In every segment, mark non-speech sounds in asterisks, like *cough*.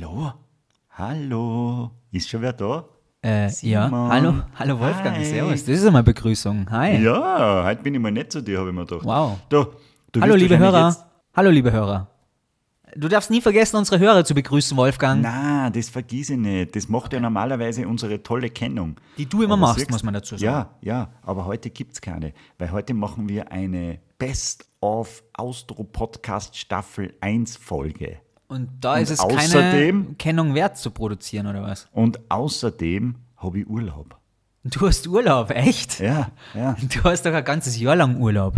Hallo? Hallo? Ist schon wer da? Äh, ja, hallo, hallo Wolfgang, Hi. servus. Das ist einmal Begrüßung. Hi. Ja, heute bin ich mal nett zu dir, habe ich mir gedacht. Wow. Du hallo, liebe Hörer. Hallo, liebe Hörer. Du darfst nie vergessen, unsere Hörer zu begrüßen, Wolfgang. na, das vergiss ich nicht. Das macht ja normalerweise unsere tolle Kennung. Die du immer Aber machst, siehst- muss man dazu sagen. Ja, ja, aber heute gibt es keine, weil heute machen wir eine Best of Austro Podcast Staffel 1 Folge. Und da Und ist es außerdem- keine Kennung wert zu produzieren, oder was? Und außerdem habe ich Urlaub. Du hast Urlaub, echt? Ja, ja. Du hast doch ein ganzes Jahr lang Urlaub.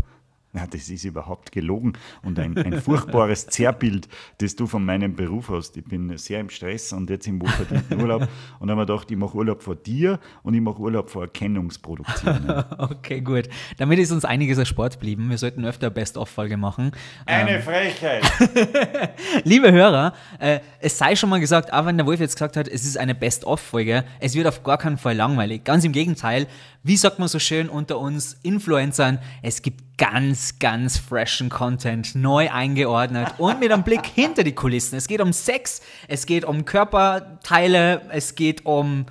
Na, das ist überhaupt gelogen und ein, ein furchtbares Zerrbild, das du von meinem Beruf hast. Ich bin sehr im Stress und jetzt im wohlverdienten Urlaub und dann habe ich gedacht, ich mache Urlaub vor dir und ich mache Urlaub vor Erkennungsproduktionen. *laughs* Okay, gut. Damit ist uns einiges erspart geblieben. Wir sollten öfter eine Best-of-Folge machen. Eine Frechheit! *laughs* Liebe Hörer, äh, es sei schon mal gesagt, auch wenn der Wolf jetzt gesagt hat, es ist eine Best-of-Folge, es wird auf gar keinen Fall langweilig. Ganz im Gegenteil, wie sagt man so schön unter uns Influencern, es gibt ganz, ganz freshen Content, neu eingeordnet und mit einem Blick hinter die Kulissen. Es geht um Sex, es geht um Körperteile, es geht um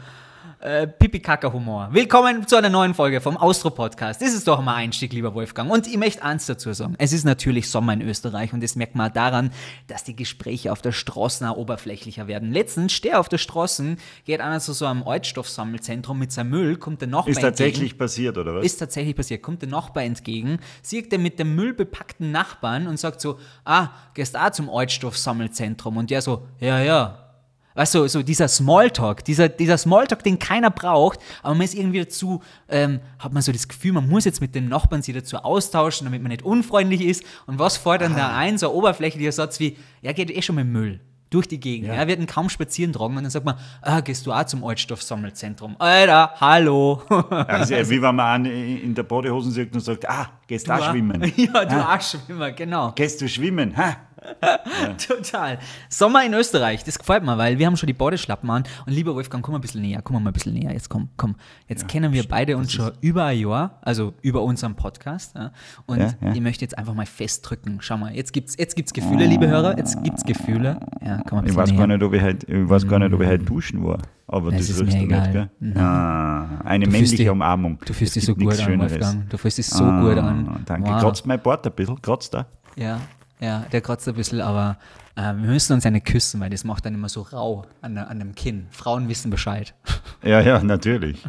äh, Pipi-Kaka-Humor. Willkommen zu einer neuen Folge vom Austro-Podcast. Das ist doch mal Einstieg, lieber Wolfgang. Und ich möchte eins dazu sagen. Es ist natürlich Sommer in Österreich und das merkt man daran, dass die Gespräche auf der Straße auch oberflächlicher werden. Letztens stehe auf der Straße, geht einer zu so einem Altstoffsammelzentrum mit seinem Müll, kommt der Nachbar Ist tatsächlich passiert, oder was? ist tatsächlich passiert. Kommt der Nachbar entgegen, sieht er mit dem müllbepackten Nachbarn und sagt so, ah, gehst auch zum Altstoffsammelzentrum. Und der so, ja, ja. Weißt du, so dieser Smalltalk, dieser, dieser Smalltalk, den keiner braucht, aber man ist irgendwie dazu, ähm, hat man so das Gefühl, man muss jetzt mit dem Nachbarn sich dazu austauschen, damit man nicht unfreundlich ist. Und was fällt dann da ein? So ein oberflächlicher Satz wie, ja, geht eh schon mit Müll durch die Gegend. Ja. Ja. wird ihn kaum spazieren tragen und dann sagt man, ah, gehst du auch zum Altstoffsammelzentrum? Alter, hallo. Also, *laughs* wie wenn man einen in der Badehose sieht und sagt, ah, gehst du auch schwimmen? *laughs* Ja, du Ah, Arschschwimmer, genau. Gehst du schwimmen? Ha? *laughs* Total. Sommer in Österreich, das gefällt mir, weil wir haben schon die Badeschlappen an. Und lieber Wolfgang, komm mal ein bisschen näher, komm mal ein bisschen näher. Jetzt komm, komm. Jetzt kennen wir beide uns schon über ein Jahr, also über unseren Podcast. Ja. Und Ja, ja. ich möchte jetzt einfach mal festdrücken. Schau mal, jetzt gibt's, jetzt gibt's Gefühle, liebe Hörer. Jetzt gibt's Gefühle. Ja, komm mal ein Ich weiß, näher. gar nicht, ob ich heute, ich weiß gar nicht, ob ich heute duschen war. Aber Es das ist mir du nicht, egal. gell? Ah, eine Du männliche dich- Umarmung. Du fühlst Es dich so gibt gut an, Schöneres. Wolfgang. Du fühlst dich so Ah, gut an. Danke. Wow. Kratzt mein Bart ein bisschen? Kratzt da? Ja, ja, der kratzt ein bisschen, aber äh, wir müssen uns eine küssen, weil das macht dann immer so rau an, an dem Kinn. Frauen wissen Bescheid. *laughs* Ja, ja, natürlich.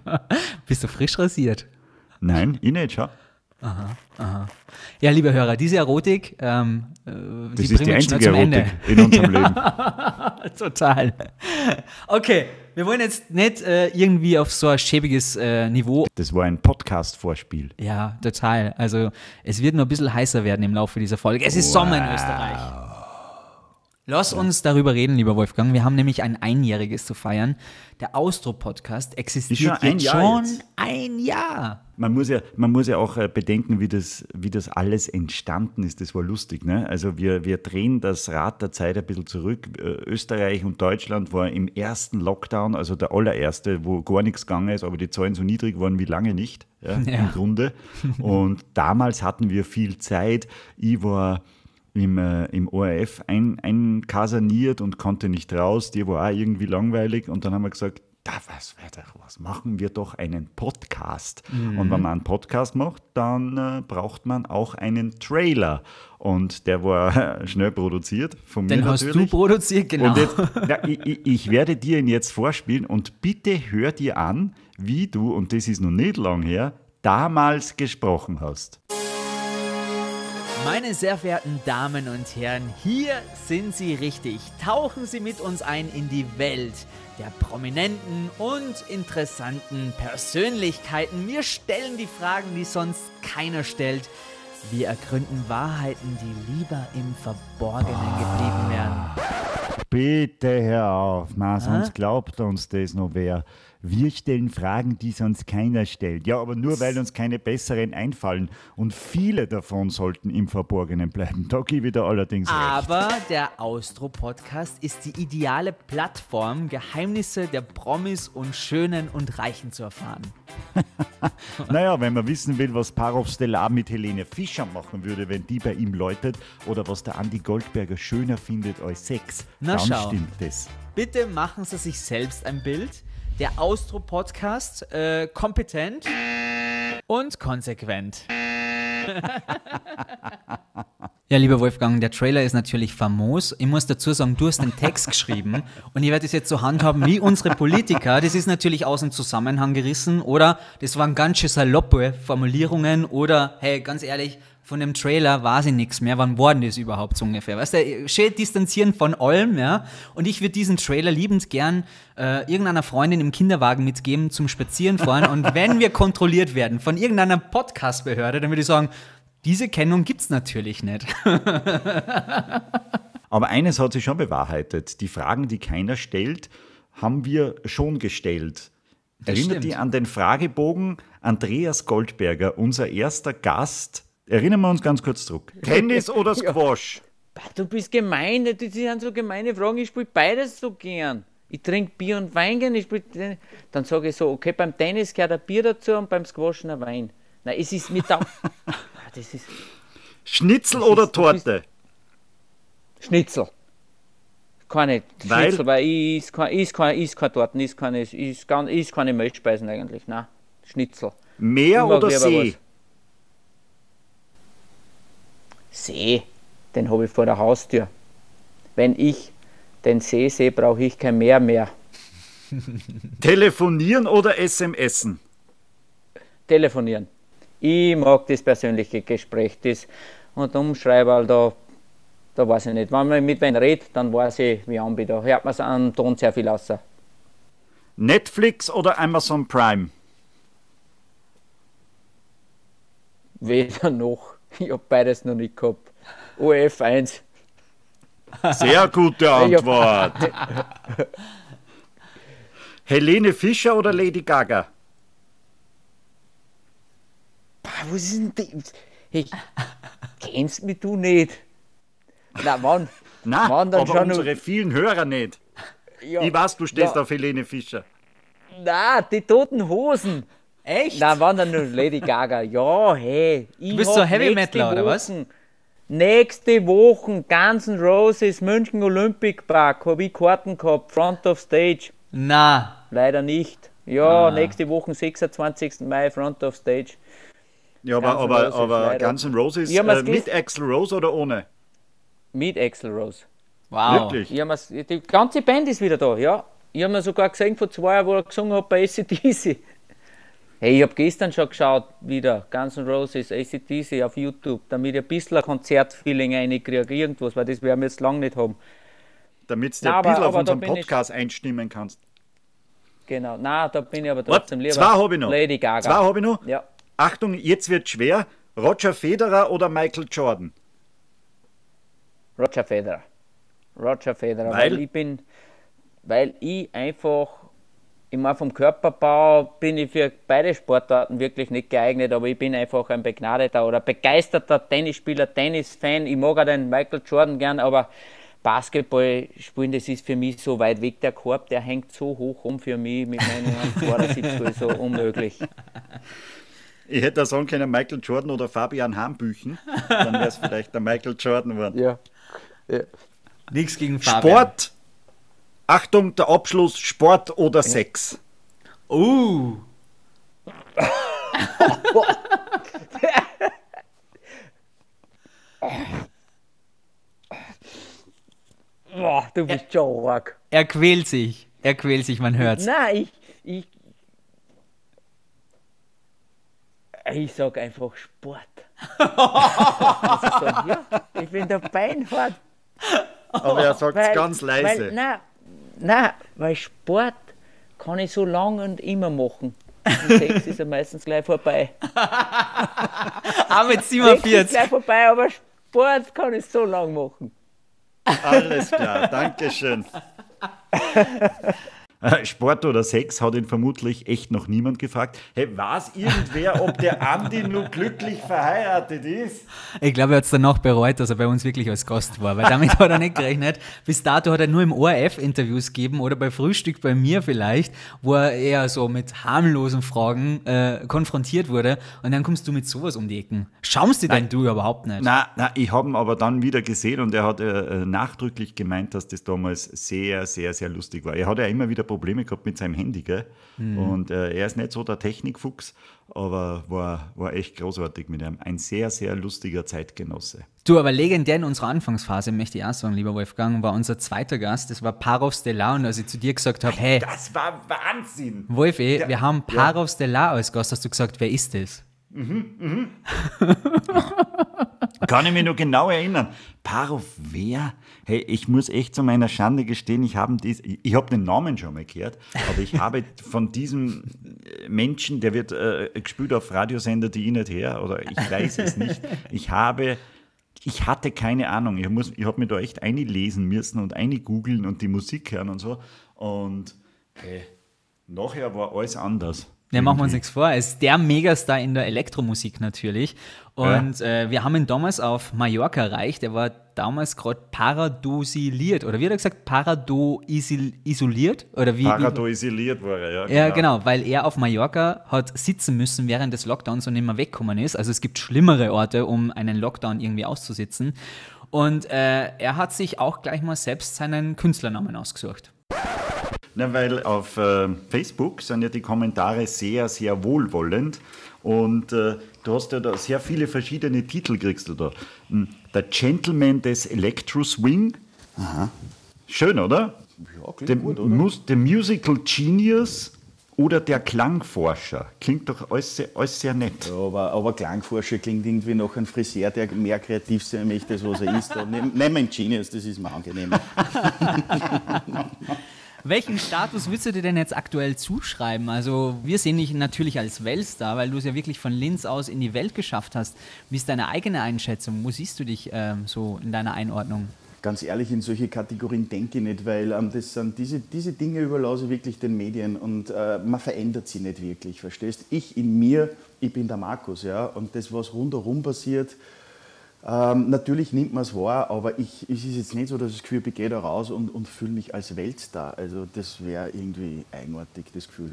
Bist du frisch rasiert? Nein, ich nicht, schau. Ja, liebe Hörer, diese Erotik, ähm, äh, Das die ist die einzige zum Erotik Ende. in unserem *laughs* Leben. Total. Okay, wir wollen jetzt nicht äh, irgendwie auf so ein schäbiges äh, Niveau. Das war ein Podcast-Vorspiel. Ja, total. Also es wird nur ein bisschen heißer werden im Laufe dieser Folge. Es ist Sommer in Österreich. Lass uns darüber reden, lieber Wolfgang. Wir haben nämlich ein Einjähriges zu feiern. Der Austro-Podcast existiert schon ein jetzt Jahr schon jetzt. ein Jahr. Man muss ja, man muss ja auch äh, bedenken, wie das, wie das alles entstanden ist. Das war lustig. Ne? Also wir, wir drehen das Rad der Zeit ein bisschen zurück. Äh, Österreich und Deutschland war im ersten Lockdown, also der allererste, wo gar nichts gegangen ist, aber die Zahlen so niedrig waren wie lange nicht, ja, *laughs* Ja. im Grunde. Und damals hatten wir viel Zeit. Ich war im, äh, im ORF ein, einkasaniert und konnte nicht raus. Die war auch irgendwie langweilig. Und dann haben wir gesagt, da was, was machen wir doch einen Podcast. Und wenn man einen Podcast macht, dann äh, braucht man auch einen Trailer. Und der war *laughs* schnell produziert von mir Den hast du natürlich. produziert, genau. Und jetzt, na, ich, ich, ich werde dir ihn jetzt vorspielen und bitte hör dir an, wie du, und das ist noch nicht lang her, damals gesprochen hast. Meine sehr verehrten Damen und Herren, hier sind Sie richtig. Tauchen Sie mit uns ein in die Welt der prominenten und interessanten Persönlichkeiten. Wir stellen die Fragen, die sonst keiner stellt. Wir ergründen Wahrheiten, die lieber im Verborgenen geblieben wären. Bitte hör auf, ma, sonst glaubt uns das noch wer. Wir stellen Fragen, die sonst keiner stellt. Ja, aber nur weil uns keine besseren einfallen. Und viele davon sollten im Verborgenen bleiben. Da gebe ich dir allerdings recht. Aber der Austro-Podcast ist die ideale Plattform, Geheimnisse der Promis und Schönen und Reichen zu erfahren. *laughs* Naja, wenn man wissen will, was Parov Stellar mit Helene Fischer machen würde, wenn die bei ihm läutet, oder was der Andi Goldberger schöner findet als Sex, Na, dann schau. stimmt das. Bitte machen Sie sich selbst ein Bild. Der Austro-Podcast, äh, kompetent und konsequent. Ja, lieber Wolfgang, der Trailer ist natürlich famos. Ich muss dazu sagen, du hast den Text *laughs* geschrieben und ich werde es jetzt so handhaben wie unsere Politiker. Das ist natürlich aus dem Zusammenhang gerissen oder das waren ganz schön saloppe Formulierungen oder, hey, ganz ehrlich, von dem Trailer weiß ich nichts mehr. Wann war denn das überhaupt so ungefähr? Weißt du, schön distanzieren von allem, ja. Und ich würde diesen Trailer liebend gern äh, irgendeiner Freundin im Kinderwagen mitgeben zum Spazierenfahren. Und *laughs* wenn wir kontrolliert werden von irgendeiner Podcast-Behörde, dann würde ich sagen, diese Kennung gibt's natürlich nicht. *laughs* Aber eines hat sich schon bewahrheitet. Die Fragen, die keiner stellt, haben wir schon gestellt. Das Erinnert stimmt. dich an den Fragebogen Andreas Goldberger, unser erster Gast. Erinnern wir uns ganz kurz zurück. Tennis *laughs* oder Squash? Bah, Du bist gemein, das sind so gemeine Fragen. Ich spiele beides so gern. Ich trinke Bier und Wein gern. Ich spiel, dann sage ich so, okay, beim Tennis gehört ein Bier dazu und beim Squash ein Wein. Nein, es ist mit der. *laughs* Ah, das ist Schnitzel oder ist- du bist- Torte? Schnitzel. Keine Weil? Schnitzel, weil ich is kein, is kein, is kein Torten, is keine, is, keine Milchspeisen eigentlich. Nein, Schnitzel. Meer Ich oder See? was. See, den habe ich vor der Haustür. Wenn ich den See sehe, brauche ich kein Meer mehr. *laughs* Telefonieren oder SMSen? Telefonieren. Ich mag das persönliche Gespräch. Das, und umschreiben, da, da weiß ich nicht. Wenn man mit wem redet, dann weiß ich, wie an bin. Da hört man es an Ton sehr viel aus. Netflix oder Amazon Prime? Weder noch. Ich habe beides noch nicht gehabt. OF 1. Sehr gute Antwort. *laughs* Helene Fischer oder Lady Gaga? Pah, Was ist denn das? Hey, kennst mich du nicht? Na, wann? Na, Wann dann aber schon unsere vielen Hörer nicht. Ja, Ich weiß, du stehst ja. auf Helene Fischer. Na, die toten Hosen. Echt? Na, wann dann nur Lady Gaga? Ja, hey. Ich Du bist so Heavy Metaler, oder was? Nächste Woche Guns N' Roses München Olympic Park habe ich Karten gehabt, Front of Stage. Na, Leider nicht. Ja, Ah. nächste Woche, 26. Mai, Front of Stage. Ja, aber, Guns aber, Roses, aber leider. Guns N' Roses äh, mit. Axl Rose oder ohne? Mit Axl Rose. wow. Wirklich? Die ganze Band ist wieder da, ja. Ich habe mir sogar gesehen vor zwei Jahren, wo er gesungen hat bei ACDC. Hey, ich habe gestern schon geschaut, wieder Guns N' Roses, ACDC auf YouTube, damit ich ein bisschen ein Konzertfeeling reinkriege, irgendwas, weil das werden wir jetzt lange nicht haben. Damit du Na, ein bisschen auf unseren Podcast einstimmen kannst. Genau, na, da bin ich aber trotzdem lieber. zwei habe ich noch. Lady Gaga. Zwei habe ich noch. Ja, Achtung, jetzt wird schwer. Roger Federer oder Michael Jordan? Roger Federer. Roger Federer, Weil? weil, ich bin, weil ich einfach, ich meine, vom Körperbau bin ich für beide Sportarten wirklich nicht geeignet, aber ich bin einfach ein begnadeter oder begeisterter Tennisspieler, Tennisfan. Ich mag auch den Michael Jordan gern, aber Basketball spielen, das ist für mich so weit weg. Der Korb, der hängt so hoch um für mich mit meinen 72 *laughs* so unmöglich. Ich hätte da sagen können, Michael Jordan oder Fabian Hambüchen. Dann wäre es vielleicht der Michael Jordan geworden. Ja. ja. Nichts gegen Fabian. Sport. Achtung, der Abschluss: Sport oder Sex? Uh, Boah, du bist schon arg. er quält sich. Er quält sich, man hört's. Nein, ich, ich, ich sag einfach Sport. also so, ja, ich bin der Beinhard. Aber er sagt es Weil, ganz leise. Weil, nein, nein, weil Sport kann ich so lang und immer machen. Und Sex ist ja meistens gleich vorbei. *laughs* Ah, mit Sex ist 47. gleich vorbei, aber Sport kann ich so lang machen. Alles klar, Dankeschön. *laughs* Äh, *laughs* Sport oder Sex hat ihn vermutlich echt noch niemand gefragt. Hey, weiß irgendwer, ob der Andi nur glücklich verheiratet ist? Ich glaube, er hat es danach bereut, dass er bei uns wirklich als Gast war, weil damit hat er nicht gerechnet. Bis dato hat er nur im ORF Interviews gegeben oder bei Frühstück bei mir vielleicht, wo er eher so mit harmlosen Fragen äh, konfrontiert wurde. Und dann kommst du mit sowas um die Ecken. Schaust du denn du überhaupt nicht? Na, na ich habe ihn aber dann wieder gesehen und er hat äh, nachdrücklich gemeint, dass das damals sehr, sehr, sehr lustig war. Er hat ja immer wieder Probleme gehabt mit seinem Handy, gell? Mhm. Und äh, er ist nicht so der Technikfuchs, aber war, war echt großartig mit ihm. Ein sehr, sehr lustiger Zeitgenosse. Du, aber legendär in unserer Anfangsphase, möchte ich auch sagen, lieber Wolfgang, war unser zweiter Gast, das war Parov Stellar und als ich zu dir gesagt habe, hey. Das war Wahnsinn! Wolfi, wir haben Parov ja. Stellar als Gast, hast du gesagt, wer ist das? Mhm, mhm. Kann ich mich noch genau erinnern. Parov, wer? Hey, ich muss echt zu meiner Schande gestehen, ich habe habe den Namen schon mal gehört, aber ich habe von diesem Menschen, der wird äh, gespielt auf Radiosender, die ich nicht her, oder ich weiß es nicht. Ich habe ich hatte keine Ahnung. Ich, ich habe mir da echt einlesen müssen und eine googeln und die Musik hören und so. Und hey, nachher war alles anders. Ja, machen wir uns nichts vor. Er ist der Megastar in der Elektromusik natürlich. Und ja. äh, wir haben ihn damals auf Mallorca erreicht. Er war damals gerade paradosiliert. Oder wie hat er gesagt? Paradoisoliert? Oder wie, Paradoisoliert war er, ja. Genau. Ja, genau, weil er auf Mallorca hat sitzen müssen während des Lockdowns und nicht mehr weggekommen ist. Also es gibt schlimmere Orte, um einen Lockdown irgendwie auszusitzen. Und äh, er hat sich auch gleich mal selbst seinen Künstlernamen ausgesucht. Na, weil auf äh, Facebook sind ja die Kommentare sehr, sehr wohlwollend und äh, du hast ja da sehr viele verschiedene Titel kriegst du da. Hm, der Gentleman des Electro Swing. Aha. Schön, oder? Ja, klingt the, gut, oder? Mus the Musical Genius oder der Klangforscher. Klingt doch alles sehr, alles sehr nett. Ja, aber, aber, Klangforscher klingt irgendwie noch ein Friseur, der mehr kreativ sein möchte, als was er ist. *laughs* Nehmen wir einen Genius, das ist mir angenehm. *laughs* Welchen Status würdest du dir denn jetzt aktuell zuschreiben? Also, wir sehen dich natürlich als Weltstar, weil du es ja wirklich von Linz aus in die Welt geschafft hast. Wie ist deine eigene Einschätzung? Wo siehst du dich ähm, so in deiner Einordnung? Ganz ehrlich, in solche Kategorien denke ich nicht, weil ähm, das sind diese, diese Dinge überlasse ich wirklich den Medien und äh, man verändert sie nicht wirklich, verstehst? Ich in mir, ich bin der Markus, ja, und das, was rundherum passiert, ähm, natürlich nimmt man es wahr, aber ich, es ist jetzt nicht so, dass ich das Gefühl, ich gehe da raus und, und fühle mich als Weltstar. Also das wäre irgendwie eigenartig, das Gefühl.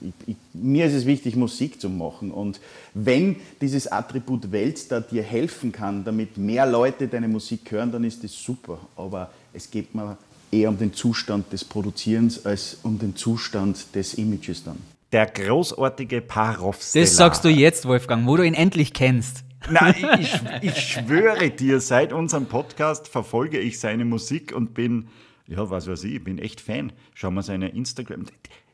Ich, ich, mir ist es wichtig, Musik zu machen. Und wenn dieses Attribut Weltstar dir helfen kann, damit mehr Leute deine Musik hören, dann ist das super. Aber es geht mir eher um den Zustand des Produzierens als um den Zustand des Images dann. Der großartige Parov Das sagst du jetzt, Wolfgang, wo du ihn endlich kennst. Nein, ich, ich schwöre dir, seit unserem Podcast verfolge ich seine Musik und bin, ja, was weiß ich, bin echt Fan. Schau mal seine Instagram.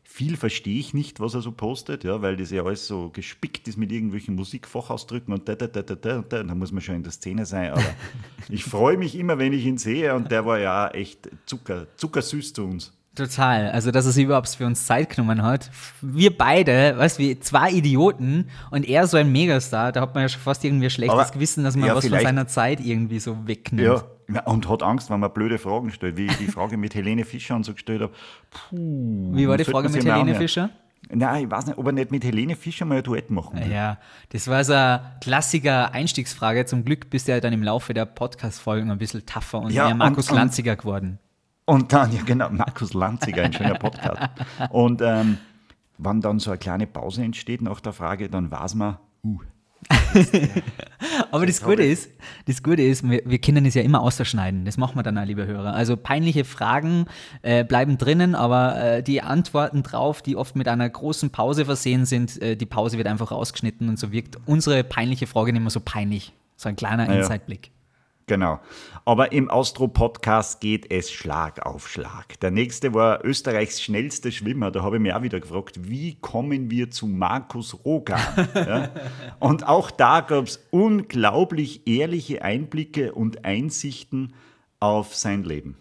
Viel verstehe ich nicht, was er so postet, ja, weil das ja alles so gespickt ist mit irgendwelchen Musikfachausdrücken und da, da, da, da, da, da, da muss man schon in der Szene sein. Aber *laughs* ich freue mich immer, wenn ich ihn sehe und der war ja echt Zucker, zuckersüß zu uns. Total. Also, dass er sich überhaupt für uns Zeit genommen hat. Wir beide, weißt du, zwei Idioten und er so ein Megastar, da hat man ja schon fast irgendwie ein schlechtes Aber, Gewissen, dass man ja, was von seiner Zeit irgendwie so wegnimmt. Ja, und hat Angst, wenn man blöde Fragen stellt, wie ich die Frage mit Helene Fischer und so gestellt habe. Puh, wie war die Frage mit Helene Fischer? Nein, ich weiß nicht, ob er nicht mit Helene Fischer mal ein Duett machen will. Ja, das war so eine klassische Einstiegsfrage. Zum Glück bist du ja dann im Laufe der Podcast-Folgen ein bisschen tougher und ja, mehr Markus und, Lanziger geworden. Und dann, ja genau, Markus Lanziger, ein schöner Podcast. Und ähm, wann dann so eine kleine Pause entsteht nach der Frage, dann weiß man, uh, Aber das Gute ist, das Gute ist, wir, wir können es ja immer ausschneiden. Das machen wir dann auch, liebe Hörer. Also peinliche Fragen äh, bleiben drinnen, aber äh, die Antworten drauf, die oft mit einer großen Pause versehen sind, äh, die Pause wird einfach rausgeschnitten und so wirkt unsere peinliche Frage nicht mehr so peinlich. So ein kleiner ja. Insightblick. Genau. Aber im Austro-Podcast geht es Schlag auf Schlag. Der nächste war Österreichs schnellster Schwimmer. Da habe ich mich auch wieder gefragt, wie kommen wir zu Markus Rogan? *laughs* ja? Und auch da gab es unglaublich ehrliche Einblicke und Einsichten auf sein Leben.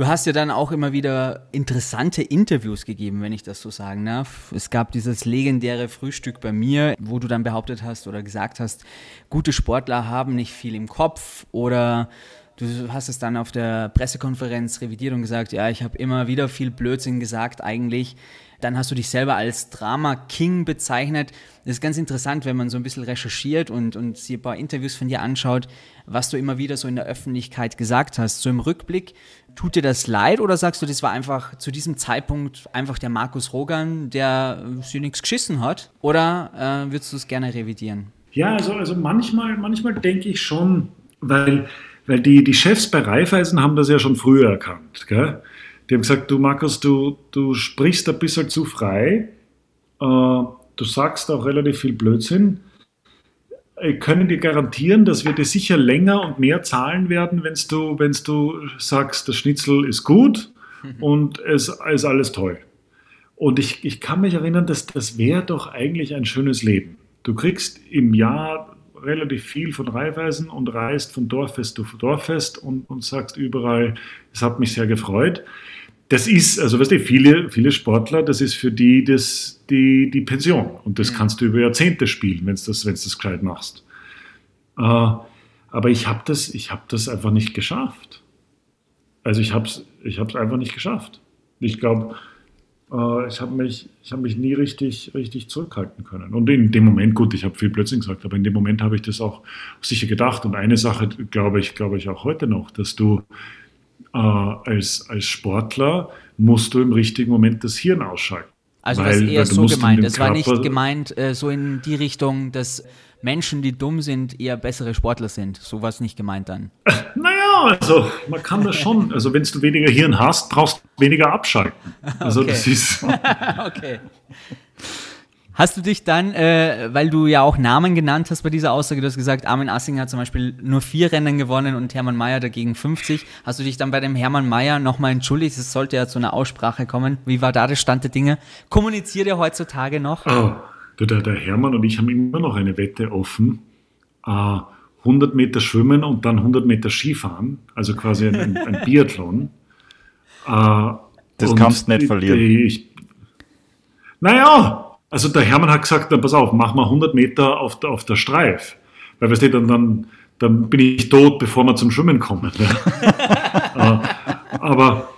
Du hast ja dann auch immer wieder interessante Interviews gegeben, wenn ich das so sagen darf. Es gab dieses legendäre Frühstück bei mir, wo du dann behauptet hast oder gesagt hast, gute Sportler haben nicht viel im Kopf oder Du hast es dann auf der Pressekonferenz revidiert und gesagt, ja, ich habe immer wieder viel Blödsinn gesagt eigentlich. Dann hast du dich selber als Drama King bezeichnet. Das ist ganz interessant, wenn man so ein bisschen recherchiert und, und sich ein paar Interviews von dir anschaut, was du immer wieder so in der Öffentlichkeit gesagt hast. So im Rückblick, tut dir das leid oder sagst du, das war einfach zu diesem Zeitpunkt einfach der Markus Rogan, der sich nichts geschissen hat? Oder äh, würdest du es gerne revidieren? Ja, also, also manchmal, manchmal denke ich schon, weil, weil die, die Chefs bei Raiffeisen haben das ja schon früher erkannt. Gell? Die haben gesagt, du Markus, du, du sprichst ein bisschen zu frei, äh, du sagst auch relativ viel Blödsinn. Ich kann dir garantieren, dass wir dir sicher länger und mehr zahlen werden, wenn du, wenn's du sagst, das Schnitzel ist gut mhm. und es ist alles toll. Und ich, ich kann mich erinnern, dass das wäre doch eigentlich ein schönes Leben. Du kriegst im Jahr relativ viel von Reihweisen und reist von Dorffest zu Dorffest und, und sagst überall, es hat mich sehr gefreut das ist, also weißt du, viele, viele Sportler, das ist für die das, die, die Pension. Und das mhm. kannst du über Jahrzehnte spielen, wenn du das, wenn's das gescheit machst. Äh, aber ich habe das, hab das einfach nicht geschafft. Also ich habe es ich hab's einfach nicht geschafft. Ich glaube, äh, ich habe mich, hab mich nie richtig, richtig zurückhalten können. Und in dem Moment, gut, ich habe viel Blödsinn gesagt, aber in dem Moment habe ich das auch sicher gedacht. Und eine Sache glaube ich, glaube ich auch heute noch, dass du äh, als, als Sportler musst du im richtigen Moment das Hirn ausschalten. Also weil, das eher so gemeint. Es war nicht gemeint äh, so in die Richtung, dass Menschen, die dumm sind, eher bessere Sportler sind. So war es nicht gemeint dann. *laughs* Naja, also man kann das schon. Also wenn du weniger Hirn hast, brauchst du weniger abschalten. Also *laughs* okay. das ist. *laughs* okay. Hast du dich dann, äh, weil du ja auch Namen genannt hast bei dieser Aussage, du hast gesagt, Armin Assing hat zum Beispiel nur vier Rennen gewonnen und Hermann Mayer dagegen 50. Hast du dich dann bei dem Hermann Mayer nochmal entschuldigt? Es sollte ja zu einer Aussprache kommen. Wie war da der Stand der Dinge? Kommuniziert er heutzutage noch? Oh, der, der Hermann und ich haben immer noch eine Wette offen. Uh, 100 Meter schwimmen und dann 100 Meter Skifahren, also quasi ein, ein Biathlon. Uh, *laughs* das kannst du nicht verlieren. Ich, naja, also der Hermann hat gesagt, dann pass auf, mach mal 100 Meter auf der, auf der Streif. Weil, weißt du, dann, dann, dann bin ich tot, bevor wir zum Schwimmen kommen. Ne? *laughs* Äh, aber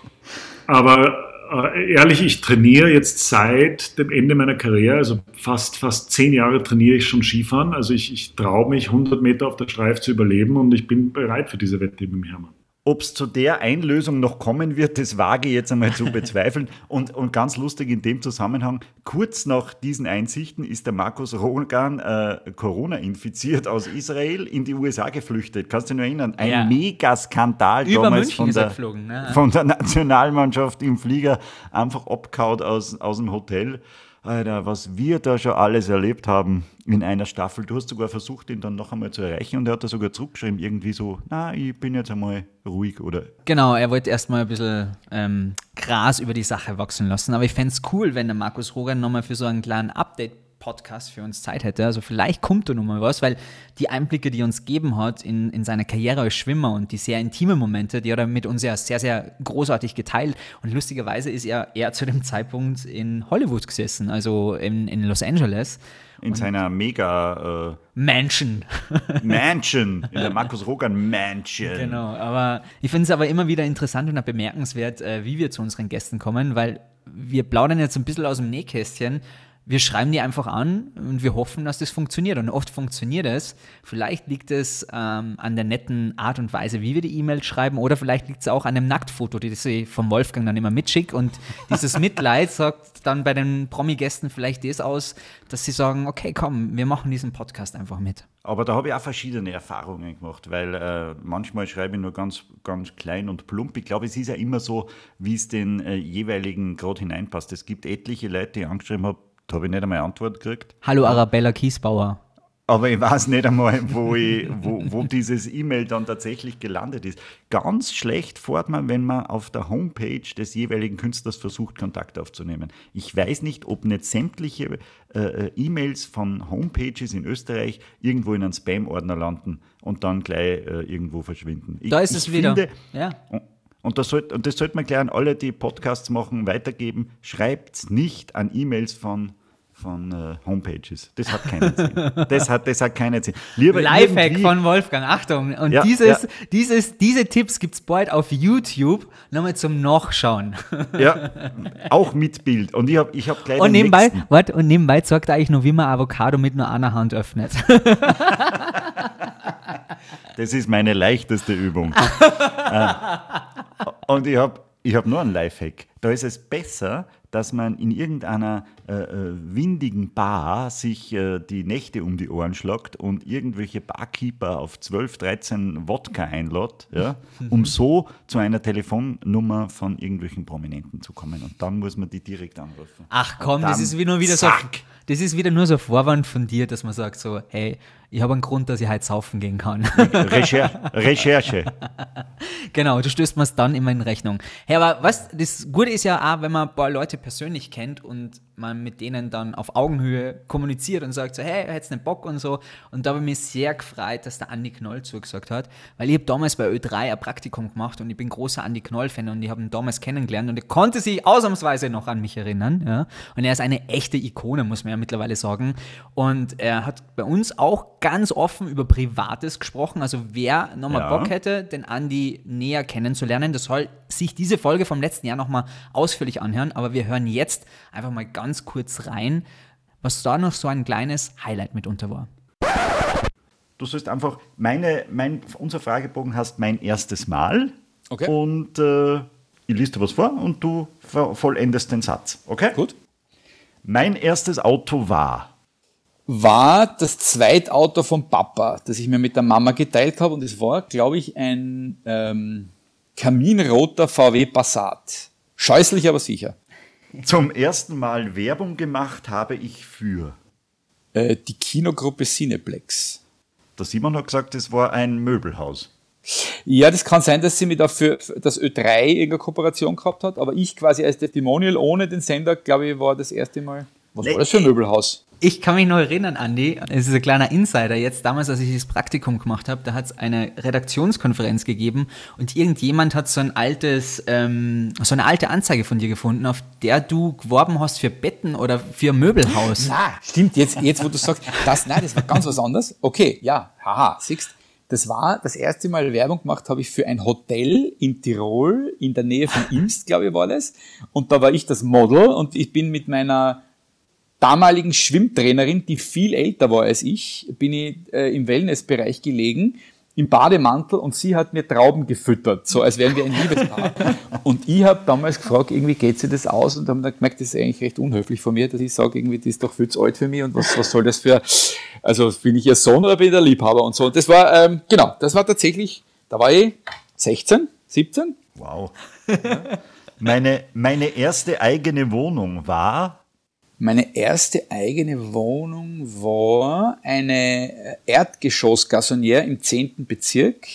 aber äh, ehrlich, ich trainiere jetzt seit dem Ende meiner Karriere, also fast, fast zehn Jahre trainiere ich schon Skifahren. Also ich, ich traue mich, 100 Meter auf der Streif zu überleben und ich bin bereit für diese Wette mit dem Hermann. Ob es zu der Einlösung noch kommen wird, das wage ich jetzt einmal zu *laughs* bezweifeln. Und, und ganz lustig in dem Zusammenhang, kurz nach diesen Einsichten ist der Markus Rogan äh, Corona infiziert aus Israel in die USA geflüchtet. Kannst du dich noch erinnern? Ein ja. Megaskandal Über damals von der, geflogen, ne? von der Nationalmannschaft im Flieger einfach abgehauen aus, aus dem Hotel. Alter, was wir da schon alles erlebt haben in einer Staffel. Du hast sogar versucht, ihn dann noch einmal zu erreichen und er hat da sogar zurückgeschrieben, irgendwie so, na, ich bin jetzt einmal ruhig, oder? Genau, er wollte erstmal ein bisschen ähm, Gras über die Sache wachsen lassen. Aber ich fände es cool, wenn der Markus Rogan nochmal für so einen kleinen Update Podcast für uns Zeit hätte. Also vielleicht kommt da nochmal was, weil die Einblicke, die er uns gegeben hat in, in seine Karriere als Schwimmer und die sehr intimen Momente, die hat er mit uns ja sehr, sehr großartig geteilt. Und lustigerweise ist er eher zu dem Zeitpunkt in Hollywood gesessen, also in, in Los Angeles. In und seiner mega äh, Mansion. *laughs* Mansion, in der Markus Rogan Mansion. Genau, aber ich finde es aber immer wieder interessant und bemerkenswert, äh, wie wir zu unseren Gästen kommen, weil wir plaudern jetzt ein bisschen aus dem Nähkästchen wir schreiben die einfach an und wir hoffen, dass das funktioniert. Und oft funktioniert es. Vielleicht liegt es ähm, an der netten Art und Weise, wie wir die E-Mail schreiben, oder vielleicht liegt es auch an dem Nacktfoto, das ich vom Wolfgang dann immer mitschicke. Und dieses Mitleid *laughs* sagt dann bei den Promi-Gästen vielleicht das aus, dass sie sagen: Okay, komm, wir machen diesen Podcast einfach mit. Aber da habe ich auch verschiedene Erfahrungen gemacht, weil äh, manchmal schreibe ich nur ganz, ganz klein und plump. Ich glaube, es ist ja immer so, wie es den äh, jeweiligen gerade hineinpasst. Es gibt etliche Leute, die angeschrieben habe, da habe ich nicht einmal Antwort gekriegt. Hallo Arabella Kiesbauer. Aber ich weiß nicht einmal, wo, ich, wo, wo dieses E-Mail dann tatsächlich gelandet ist. Ganz schlecht fährt man, wenn man auf der Homepage des jeweiligen Künstlers versucht, Kontakt aufzunehmen. Ich weiß nicht, ob nicht sämtliche äh, E-Mails von Homepages in Österreich irgendwo in einen Spam-Ordner landen und dann gleich äh, irgendwo verschwinden. Ich, da ist es wieder. Finde, ja. Und das, sollte, und das sollte man gleich an alle, die Podcasts machen, weitergeben. Schreibt nicht an E-Mails von von äh, Homepages. Das hat keinen Sinn. Das hat, das hat keinen Sinn. Lieber Lifehack von Wolfgang, Achtung. Und Ja, dieses, ja. dieses, diese Tipps gibt es bald auf YouTube, nochmal zum Nachschauen. Ja, auch mit Bild. Und ich habe ich hab gleich Und nebenbei, warte, und nebenbei zeigt er eigentlich nur, wie man Avocado mit nur einer Hand öffnet. *laughs* Das ist meine leichteste Übung. Äh, *laughs* Und ich habe ich hab nur einen Lifehack. Da ist es besser, dass man in irgendeiner äh, äh, windigen Bar sich äh, die Nächte um die Ohren schlagt und irgendwelche Barkeeper auf 12, 13 Wodka einlädt, ja, *laughs* um so zu einer Telefonnummer von irgendwelchen Prominenten zu kommen. Und dann muss man die direkt anrufen. Ach komm, das ist wieder zack. so. Das ist wieder nur so ein Vorwand von dir, dass man sagt so, hey, ich habe einen Grund, dass ich heute saufen gehen kann. *laughs* Recher Recherche. *laughs* genau, du stößt mir es dann immer in Rechnung. Hey, aber was, das Gute ist ja auch, wenn man ein paar Leute persönlich kennt und man mit denen dann auf Augenhöhe kommuniziert und sagt so, hey, hättest du einen Bock und so. Und da habe ich mich sehr gefreut, dass der Andi Knoll zugesagt hat, weil ich habe damals bei Ö3 ein Praktikum gemacht und ich bin großer Andi Knoll-Fan und ich habe ihn damals kennengelernt und er konnte sich ausnahmsweise noch an mich erinnern. Ja? Und er ist eine echte Ikone, muss man ja mittlerweile sagen. Und er hat bei uns auch ganz offen über Privates gesprochen. Also wer nochmal Ja. Bock hätte, den Andi näher kennenzulernen, das soll sich diese Folge vom letzten Jahr nochmal ausführlich anhören. Aber wir hören jetzt einfach mal ganz kurz rein, was da noch so ein kleines Highlight mitunter war. Du sollst einfach, meine, mein, unser Fragebogen heißt mein erstes Mal. Okay. Und äh, ich lese dir was vor und du vollendest den Satz. Okay? Gut. Mein erstes Auto war. War das Zweitauto von Papa, das ich mir mit der Mama geteilt habe. Und es war, glaube ich, ein ähm, kaminroter VW Passat. Scheußlich, aber sicher. Zum ersten Mal Werbung gemacht habe ich für. Äh, die Kinogruppe Cineplex. Der Simon hat gesagt, es war ein Möbelhaus. Ja, das kann sein, dass sie mit dafür das Ö3 irgendeine Kooperation gehabt hat, aber ich quasi als Testimonial ohne den Sender, glaube ich, war das erste Mal. Was war das für ein Möbelhaus? Ich kann mich noch erinnern, Andi, es ist ein kleiner Insider jetzt, damals, als ich das Praktikum gemacht habe, da hat es eine Redaktionskonferenz gegeben und irgendjemand hat so ein altes, ähm, so eine alte Anzeige von dir gefunden, auf der du geworben hast für Betten oder für ein Möbelhaus. Na, stimmt, jetzt, jetzt wo du sagst, das, nein, das war ganz was anderes. Okay, ja, haha, siehst das war das erste Mal Werbung gemacht habe ich für ein Hotel in Tirol, in der Nähe von Imst, glaube ich, war das. Und da war ich das Model und ich bin mit meiner damaligen Schwimmtrainerin, die viel älter war als ich, bin ich äh, im Wellnessbereich gelegen, im Bademantel und sie hat mir Trauben gefüttert, so als wären wir ein Liebespaar. *laughs* und ich habe damals gefragt, irgendwie geht sie das aus und haben dann gemerkt, das ist eigentlich recht unhöflich von mir, dass ich sage, irgendwie, das ist doch viel zu alt für mich und was, was soll das für, also bin ich ihr Sohn oder bin ich der Liebhaber und so. Und das war, ähm, genau, das war tatsächlich, da war ich 16, 17, Wow. *laughs* meine, meine erste eigene Wohnung war. Meine erste eigene Wohnung war eine Erdgeschossgasonniere im 10. Bezirk,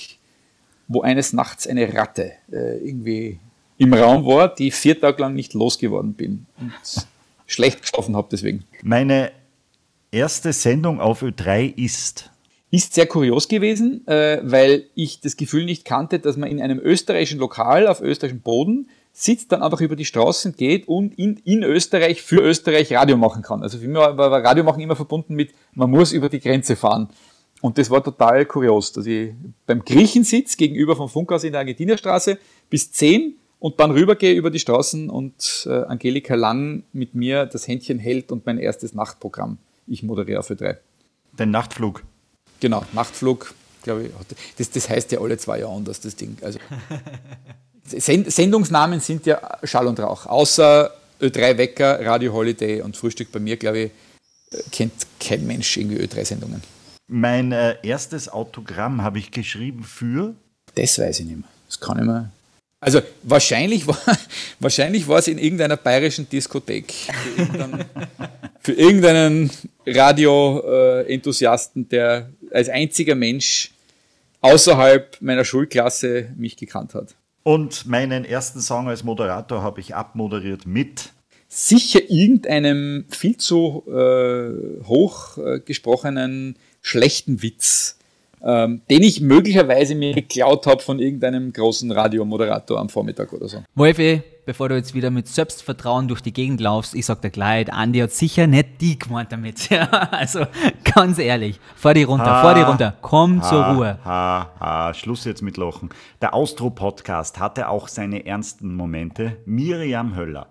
wo eines Nachts eine Ratte äh, irgendwie im Raum war, die ich vier Tage lang nicht losgeworden bin und *laughs* schlecht geschlafen habe deswegen. Meine erste Sendung auf Ö3 ist. Ist sehr kurios gewesen, äh, weil ich das Gefühl nicht kannte, dass man in einem österreichischen Lokal auf österreichischem Boden sitzt, dann einfach über die Straßen geht und in, in Österreich für Österreich Radio machen kann. Also für mich war, Radio machen immer verbunden mit, man muss über die Grenze fahren. Und das war total kurios, dass ich beim Griechen sitze, gegenüber vom Funkhaus in der Argentinerstraße, bis 10 und dann rübergehe über die Straßen und äh, Angelika Lang mit mir das Händchen hält und mein erstes Nachtprogramm. Ich moderiere für drei. Den Nachtflug. Genau, Nachtflug, glaube ich. Das, das heißt ja alle zwei Jahre anders, das Ding. Also, *laughs* Send Sendungsnamen sind ja Schall und Rauch. Außer Ö3 Wecker, Radio Holiday und Frühstück bei mir, glaube ich, äh, kennt kein Mensch irgendwie Ö3-Sendungen. Mein äh, erstes Autogramm habe ich geschrieben für. Das weiß ich nicht mehr. Das kann ich mir. Also wahrscheinlich war, *laughs* wahrscheinlich war es in irgendeiner bayerischen Diskothek. Für irgendeinen, *laughs* für irgendeinen Radio-Enthusiasten, der als einziger Mensch außerhalb meiner Schulklasse mich gekannt hat. Und meinen ersten Song als Moderator habe ich abmoderiert mit. Sicher irgendeinem viel zu äh, hoch äh, gesprochenen schlechten Witz ähm, den ich möglicherweise mir geklaut habe von irgendeinem großen Radiomoderator am Vormittag oder so. Wolfi, bevor du jetzt wieder mit Selbstvertrauen durch die Gegend laufst, ich sag dir gleich, Andi hat sicher nicht die gemeint damit. *laughs* Ja, also ganz ehrlich, fahr die runter, Ha, fahr die runter, komm zur Ha, Ruhe. Ha, ha, Schluss jetzt mit Lachen. Der Austro-Podcast hatte auch seine ernsten Momente. Miriam Höller,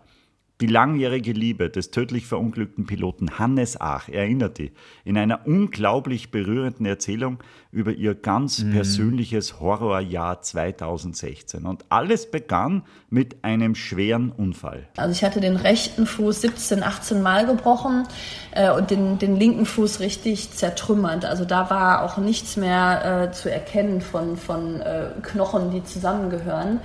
die langjährige Liebe des tödlich verunglückten Piloten Hannes Ach, erinnert die, in einer unglaublich berührenden Erzählung über ihr ganz persönliches Horrorjahr 2016. Und alles begann mit einem schweren Unfall. Also ich hatte den rechten Fuß 17, 18 Mal gebrochen äh, und den, den linken Fuß richtig zertrümmert. Also da war auch nichts mehr äh, zu erkennen von, von äh, Knochen, die zusammengehören.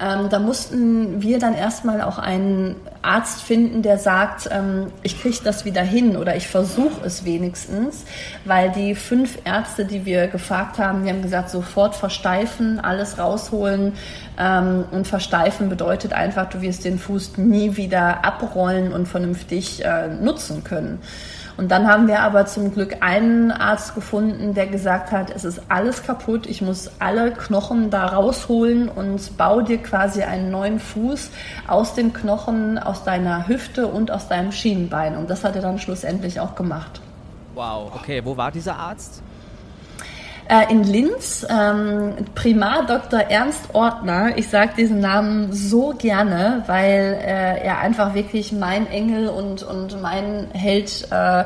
Ähm, da mussten wir dann erstmal auch einen Arzt finden, der sagt, ähm, ich kriege das wieder hin oder ich versuche es wenigstens, weil die fünf Ärzte, die wir gefragt haben, die haben gesagt, sofort versteifen, alles rausholen ähm, und versteifen bedeutet einfach, du wirst den Fuß nie wieder abrollen und vernünftig äh, nutzen können. Und dann haben wir aber zum Glück einen Arzt gefunden, der gesagt hat, es ist alles kaputt, ich muss alle Knochen da rausholen und baue dir quasi einen neuen Fuß aus den Knochen, aus deiner Hüfte und aus deinem Schienenbein. Und das hat er dann schlussendlich auch gemacht. Wow, okay, wo war dieser Arzt? Äh, in Linz, ähm, Primar Dr. Ernst Ortner. Ich sage diesen Namen so gerne, weil äh, er einfach wirklich mein Engel und, und mein Held äh, äh,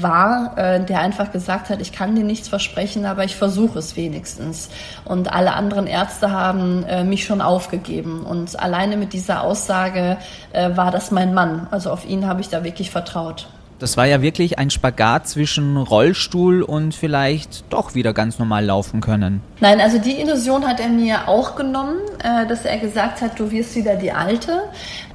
war, äh, der einfach gesagt hat, ich kann dir nichts versprechen, aber ich versuche es wenigstens. Und alle anderen Ärzte haben äh, mich schon aufgegeben. Und alleine mit dieser Aussage war das mein Mann. Also auf ihn habe ich da wirklich vertraut. Das war ja wirklich ein Spagat zwischen Rollstuhl und vielleicht doch wieder ganz normal laufen können. Nein, also die Illusion hat er mir auch genommen, äh, dass er gesagt hat, du wirst wieder die Alte.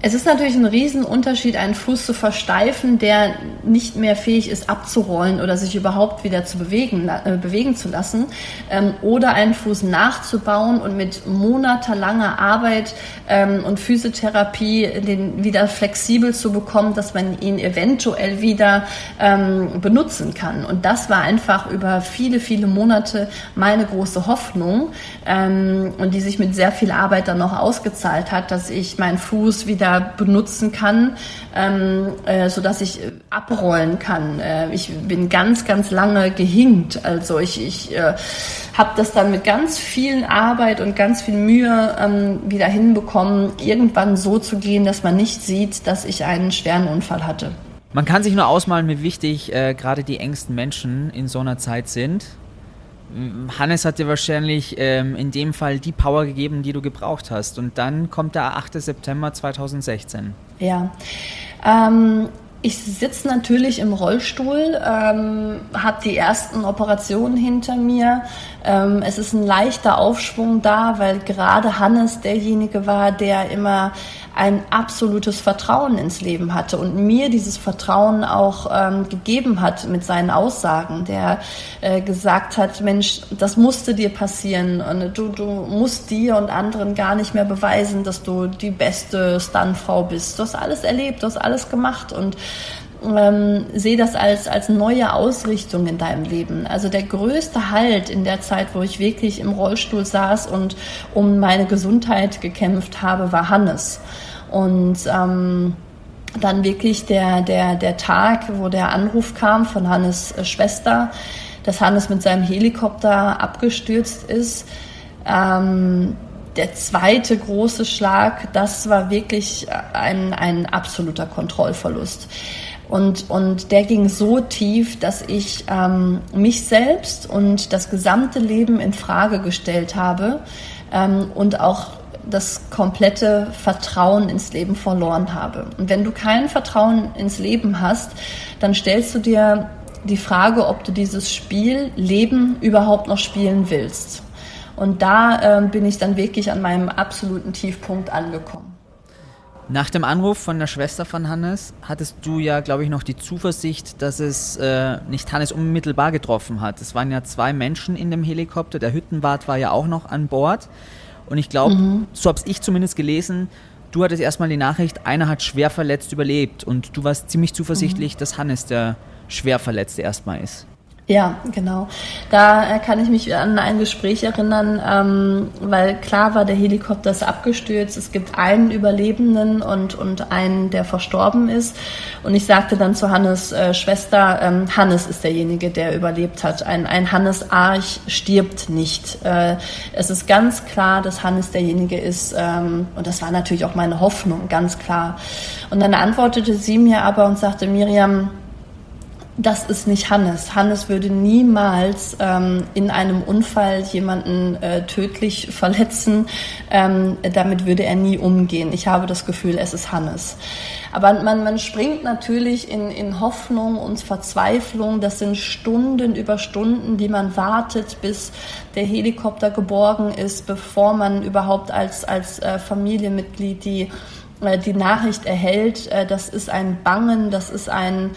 Es ist natürlich ein Riesenunterschied, einen Fuß zu versteifen, der nicht mehr fähig ist abzurollen oder sich überhaupt wieder zu bewegen, äh, bewegen zu lassen, ähm, oder einen Fuß nachzubauen und mit monatelanger Arbeit ähm, und Physiotherapie den wieder flexibel zu bekommen, dass man ihn eventuell wieder ähm, benutzen kann. Und das war einfach über viele, viele Monate meine große Hoffnung ähm, und die sich mit sehr viel Arbeit dann noch ausgezahlt hat, dass ich meinen Fuß wieder benutzen kann, ähm, äh, so dass ich äh, abrollen kann. Äh, ich bin ganz, ganz lange gehinkt. Also ich, ich äh, habe das dann mit ganz viel Arbeit und ganz viel Mühe ähm, wieder hinbekommen, irgendwann so zu gehen, dass man nicht sieht, dass ich einen schweren hatte. Man kann sich nur ausmalen, wie wichtig äh, gerade die engsten Menschen in so einer Zeit sind. Hannes hat dir wahrscheinlich ähm, in dem Fall die Power gegeben, die du gebraucht hast. Und dann kommt der 8. September 2016. Ja. Ähm, ich sitze natürlich im Rollstuhl, ähm, habe die ersten Operationen hinter mir. Ähm, es ist ein leichter Aufschwung da, weil gerade Hannes derjenige war, der immer ein absolutes Vertrauen ins Leben hatte und mir dieses Vertrauen auch ähm, gegeben hat mit seinen Aussagen, der äh, gesagt hat, Mensch, das musste dir passieren und du, du musst dir und anderen gar nicht mehr beweisen, dass du die beste Stuntfrau bist. Du hast alles erlebt, du hast alles gemacht und ähm, sehe das als, als neue Ausrichtung in deinem Leben. Also der größte Halt in der Zeit, wo ich wirklich im Rollstuhl saß und um meine Gesundheit gekämpft habe, war Hannes. Und ähm, dann wirklich der, der, der Tag, wo der Anruf kam von Hannes äh, Schwester, dass Hannes mit seinem Helikopter abgestürzt ist. Ähm, der zweite große Schlag, das war wirklich ein, ein absoluter Kontrollverlust. Und, und der ging so tief, dass ich ähm, mich selbst und das gesamte Leben in Frage gestellt habe ähm, und auch das komplette Vertrauen ins Leben verloren habe. Und wenn du kein Vertrauen ins Leben hast, dann stellst du dir die Frage, ob du dieses Spiel Leben überhaupt noch spielen willst. Und da äh, bin ich dann wirklich an meinem absoluten Tiefpunkt angekommen. Nach dem Anruf von der Schwester von Hannes hattest du ja, glaube ich, noch die Zuversicht, dass es äh, nicht Hannes unmittelbar getroffen hat. Es waren ja zwei Menschen in dem Helikopter, der Hüttenwart war ja auch noch an Bord. Und ich glaube, mhm. so habe ich zumindest gelesen, du hattest erstmal die Nachricht, einer hat schwer verletzt überlebt und du warst ziemlich zuversichtlich, mhm. dass Hannes der schwer Verletzte erstmal ist. Ja, genau. Da äh, kann ich mich an ein Gespräch erinnern, ähm, weil klar war, der Helikopter ist abgestürzt. Es gibt einen Überlebenden und, und einen, der verstorben ist. Und ich sagte dann zu Hannes äh, Schwester, ähm, Hannes ist derjenige, der überlebt hat. Ein, ein Hannes Arch stirbt nicht. Äh, es ist ganz klar, dass Hannes derjenige ist. Ähm, und das war natürlich auch meine Hoffnung, ganz klar. Und dann antwortete sie mir aber und sagte, Miriam, das ist nicht Hannes. Hannes würde niemals ähm, in einem Unfall jemanden äh, tödlich verletzen. Ähm, damit würde er nie umgehen. Ich habe das Gefühl, es ist Hannes. Aber man, man springt natürlich in, in Hoffnung und Verzweiflung. Das sind Stunden über Stunden, die man wartet, bis der Helikopter geborgen ist, bevor man überhaupt als, als äh, Familienmitglied die, äh, die Nachricht erhält. Äh, das ist ein Bangen, das ist ein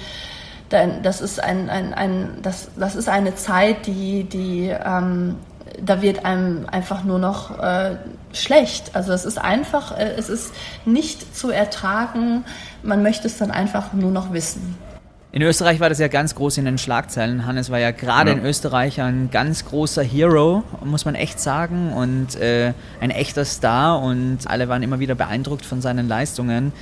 das ist ein, ein, ein das, das ist eine Zeit, die, die ähm, da wird einem einfach nur noch äh, schlecht. Also es ist einfach, äh, es ist nicht zu ertragen. Man möchte es dann einfach nur noch wissen. In Österreich war das ja ganz groß in den Schlagzeilen. Hannes war ja gerade ja. in Österreich ein ganz großer Hero, muss man echt sagen, und äh, ein echter Star. Und alle waren immer wieder beeindruckt von seinen Leistungen.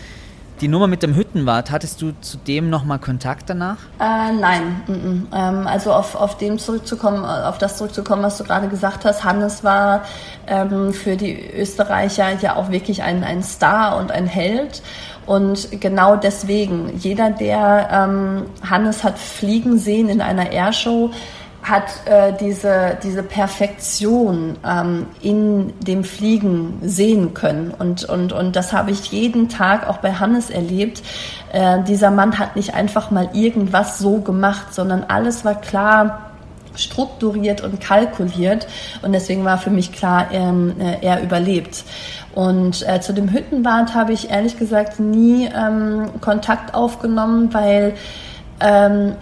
Die Nummer mit dem Hüttenwart, hattest du zu dem nochmal Kontakt danach? Äh, nein, mm -mm. Ähm, also auf, auf dem zurückzukommen, auf das zurückzukommen, was du gerade gesagt hast. Hannes war ähm, für die Österreicher ja auch wirklich ein, ein Star und ein Held. Und genau deswegen, jeder, der ähm, Hannes hat fliegen sehen in einer Airshow, hat äh, diese, diese Perfektion ähm, in dem Fliegen sehen können. Und, und, und das habe ich jeden Tag auch bei Hannes erlebt. Äh, dieser Mann hat nicht einfach mal irgendwas so gemacht, sondern alles war klar strukturiert und kalkuliert. Und deswegen war für mich klar, er, äh, er überlebt. Und äh, zu dem Hüttenbad habe ich ehrlich gesagt nie ähm, Kontakt aufgenommen, weil ähm,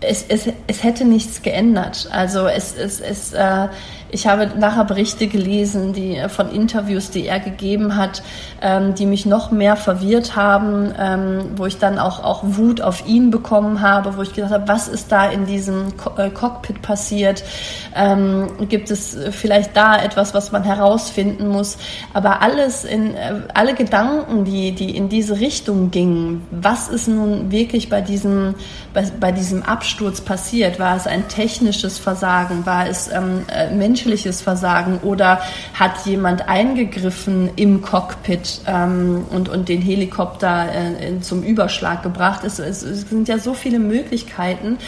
es, es, es hätte nichts geändert. Also es, es, es, äh, ich habe nachher Berichte gelesen, die äh, von Interviews, die er gegeben hat, ähm, die mich noch mehr verwirrt haben, ähm, wo ich dann auch, auch Wut auf ihn bekommen habe, wo ich gedacht habe, was ist da in diesem Co äh, Cockpit passiert? Ähm, gibt es vielleicht da etwas, was man herausfinden muss? Aber alles in, äh, alle Gedanken, die, die in diese Richtung gingen, was ist nun wirklich bei diesem, bei, bei diesem Absturz passiert? War es ein technisches Versagen? War es ähm, äh, menschliches Versagen oder hat jemand eingegriffen im Cockpit ähm, und, und den Helikopter äh, zum Überschlag gebracht? Es, es, es, sind ja so viele Möglichkeiten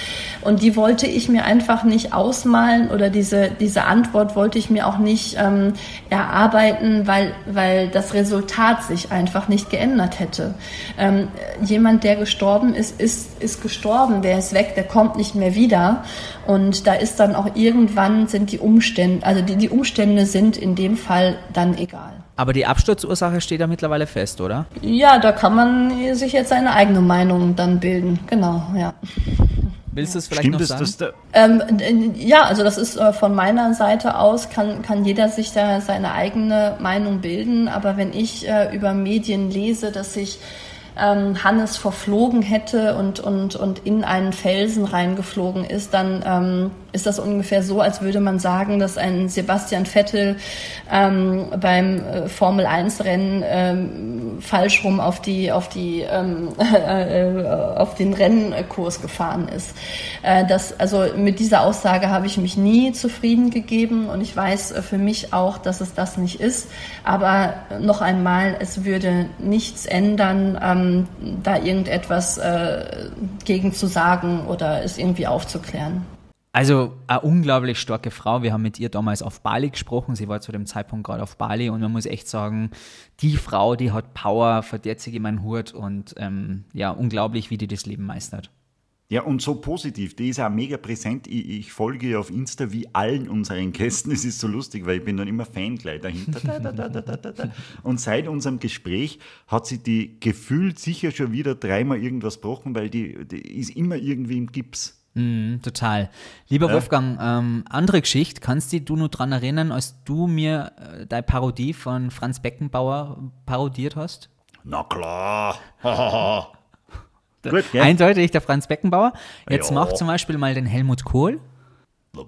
und die wollte ich mir einfach nicht ausmalen oder diese, diese Antwort wollte ich mir auch nicht ähm, erarbeiten, weil, weil das Resultat sich einfach nicht geändert hätte. Ähm, jemand, der gestorben ist, ist, ist gestorben, der ist weg, der kommt nicht mehr wieder und da ist dann auch irgendwann sind die Umstände, also die, die Umstände sind in dem Fall dann egal. Aber die Absturzursache steht ja mittlerweile fest, oder? Ja, da kann man sich jetzt seine eigene Meinung dann bilden. Genau, ja. Willst du es vielleicht Stimmt noch sagen? Das ähm, ja, also das ist äh, von meiner Seite aus, kann, kann jeder sich da seine eigene Meinung bilden. Aber wenn ich äh, über Medien lese, dass sich ähm, Hannes verflogen hätte und, und, und in einen Felsen reingeflogen ist, dann ähm, ist das ungefähr so, als würde man sagen, dass ein Sebastian Vettel ähm, beim äh, Formel 1 Rennen ähm, falsch rum auf die auf die ähm, *laughs* äh, auf den Rennkurs gefahren ist. Äh, das also mit dieser Aussage habe ich mich nie zufrieden gegeben und ich weiß äh, für mich auch, dass es das nicht ist. Aber noch einmal, es würde nichts ändern, ähm, da irgendetwas äh, gegen zu sagen oder es irgendwie aufzuklären. Also eine unglaublich starke Frau. Wir haben mit ihr damals auf Bali gesprochen. Sie war zu dem Zeitpunkt gerade auf Bali und man muss echt sagen, die Frau, die hat Power, verdient sich in meinen Hut und ähm, ja, unglaublich, wie die das Leben meistert. Ja, und so positiv. Die ist auch mega präsent. Ich, ich, folge ihr auf Insta wie allen unseren Gästen. Es ist so lustig, weil ich bin dann immer Fan gleich dahinter. Da, da, da, und seit unserem Gespräch hat sie die gefühlt sicher schon wieder dreimal irgendwas gebrochen, weil die, die ist immer irgendwie im Gips. Mm, total. Lieber ja. Wolfgang, ähm, andere Geschichte, kannst du nur daran erinnern, als du mir äh, deine Parodie von Franz Beckenbauer parodiert hast? Na klar. *laughs* Gut, gell? Eindeutig der Franz Beckenbauer. Jetzt Ja. mach zum Beispiel mal den Helmut Kohl. Äh,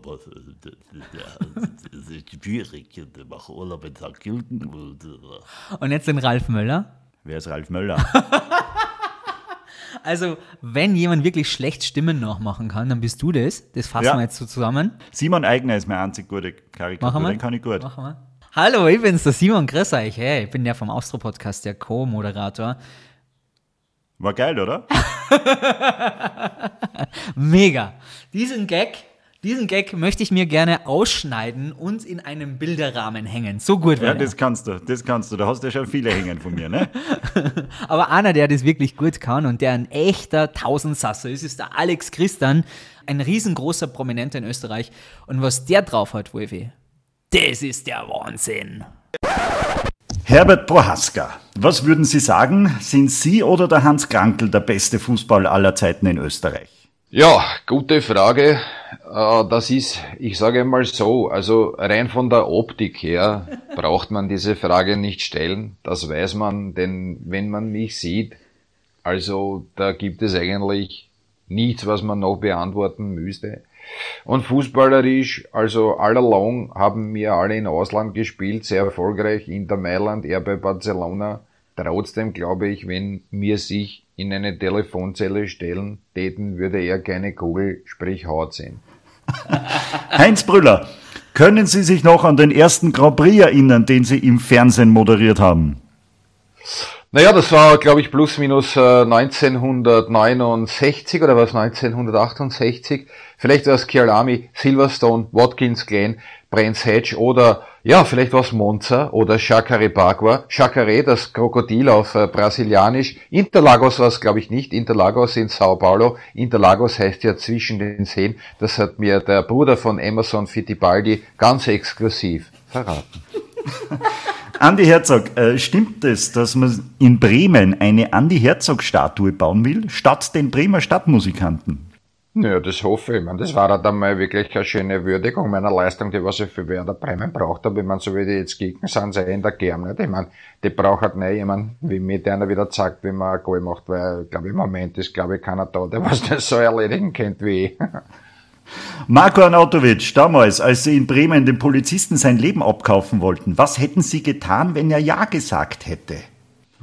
das ist schwierig. Ich mache Urlaub in St. Gilgen Und jetzt den Ralf Möller. Wer ist Ralf Möller? *laughs* Also, wenn jemand wirklich schlecht Stimmen nachmachen kann, dann bist du das. Das fassen Ja. wir jetzt so zusammen. Simon Eigner ist meine einzig gute Karikatur, Machen wir? den kann ich gut. Machen wir. Hallo, ich bin's, der Simon. Grüß euch. Hey, ich bin der vom Austro-Podcast, der Co-Moderator. War geil, oder? *laughs* Mega. Diesen Gag, diesen Gag möchte ich mir gerne ausschneiden und in einem Bilderrahmen hängen. So gut Ja, war der. das kannst du, das kannst du. Da hast du ja schon viele hängen von mir, ne? *laughs* Aber einer, der das wirklich gut kann und der ein echter Tausendsasser ist, ist der Alex Christian, ein riesengroßer Prominenter in Österreich. Und was der drauf hat, Wolfi, das ist der Wahnsinn. Herbert Prohaska, was würden Sie sagen? Sind Sie oder der Hans Krankel der beste Fußball aller Zeiten in Österreich? Ja, gute Frage. Äh, Das ist, ich sage mal so, also rein von der Optik her *laughs* braucht man diese Frage nicht stellen. Das weiß man, denn wenn man mich sieht, also da gibt es eigentlich nichts, was man noch beantworten müsste. Und fußballerisch, also all along haben wir alle in Ausland gespielt, sehr erfolgreich, Inter Mailand, er bei Barcelona. Trotzdem glaube ich, wenn wir sich in eine Telefonzelle stellen täten, würde er keine Kugel, sprich Haut sehen. *laughs* Heinz Brüller, können Sie sich noch an den ersten Grand Prix erinnern, den Sie im Fernsehen moderiert haben? Naja, das war, glaube ich, plus minus äh, 1969 oder was 1968. Vielleicht war es Kialami, Silverstone, Watkins Glen, Brands Hatch oder ja, vielleicht war es Monza oder Chacarebagua. Chacare, das Krokodil auf äh, Brasilianisch. Interlagos war es, glaube ich, nicht. Interlagos in Sao Paulo. Interlagos heißt ja zwischen den Seen. Das hat mir der Bruder von Emerson Fittipaldi ganz exklusiv verraten. *laughs* Andi Herzog, äh, stimmt es, dass man in Bremen eine Andi Herzog-Statue bauen will, statt den Bremer Stadtmusikanten? Ja, das hoffe ich. ich meine, das war halt einmal wirklich eine schöne Würdigung meiner Leistung, die was ich für Werder Bremen braucht habe. Ich meine, so wie die jetzt gegen sind, sei in der Germ nicht. Ich meine, die braucht halt nicht jemand, wie mir der einer wieder zeigt, wie man ein Goal macht, weil, glaube ich, im Moment ist, glaube ich, keiner da, der *laughs* was das so erledigen kennt wie ich. Marco Arnautovic, damals, als Sie in Bremen dem Polizisten sein Leben abkaufen wollten, was hätten Sie getan, wenn er Ja gesagt hätte?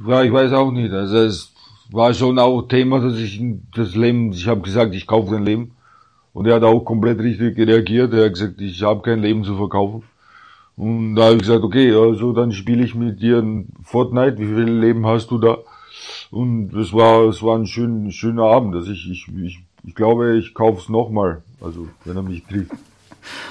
Ja, ich weiß auch nicht. Also es war schon auch Thema, dass ich das Leben, ich habe gesagt, ich kaufe kein Leben. Und er hat auch komplett richtig reagiert. Er hat gesagt, ich habe kein Leben zu verkaufen. Und da habe ich gesagt, okay, also dann spiele ich mit dir Fortnite. Wie viel Leben hast du da? Und es war, es war ein schön, schöner Abend. Also ich, ich, ich, ich glaube, ich kaufe es nochmal. Also wenn er mich trifft.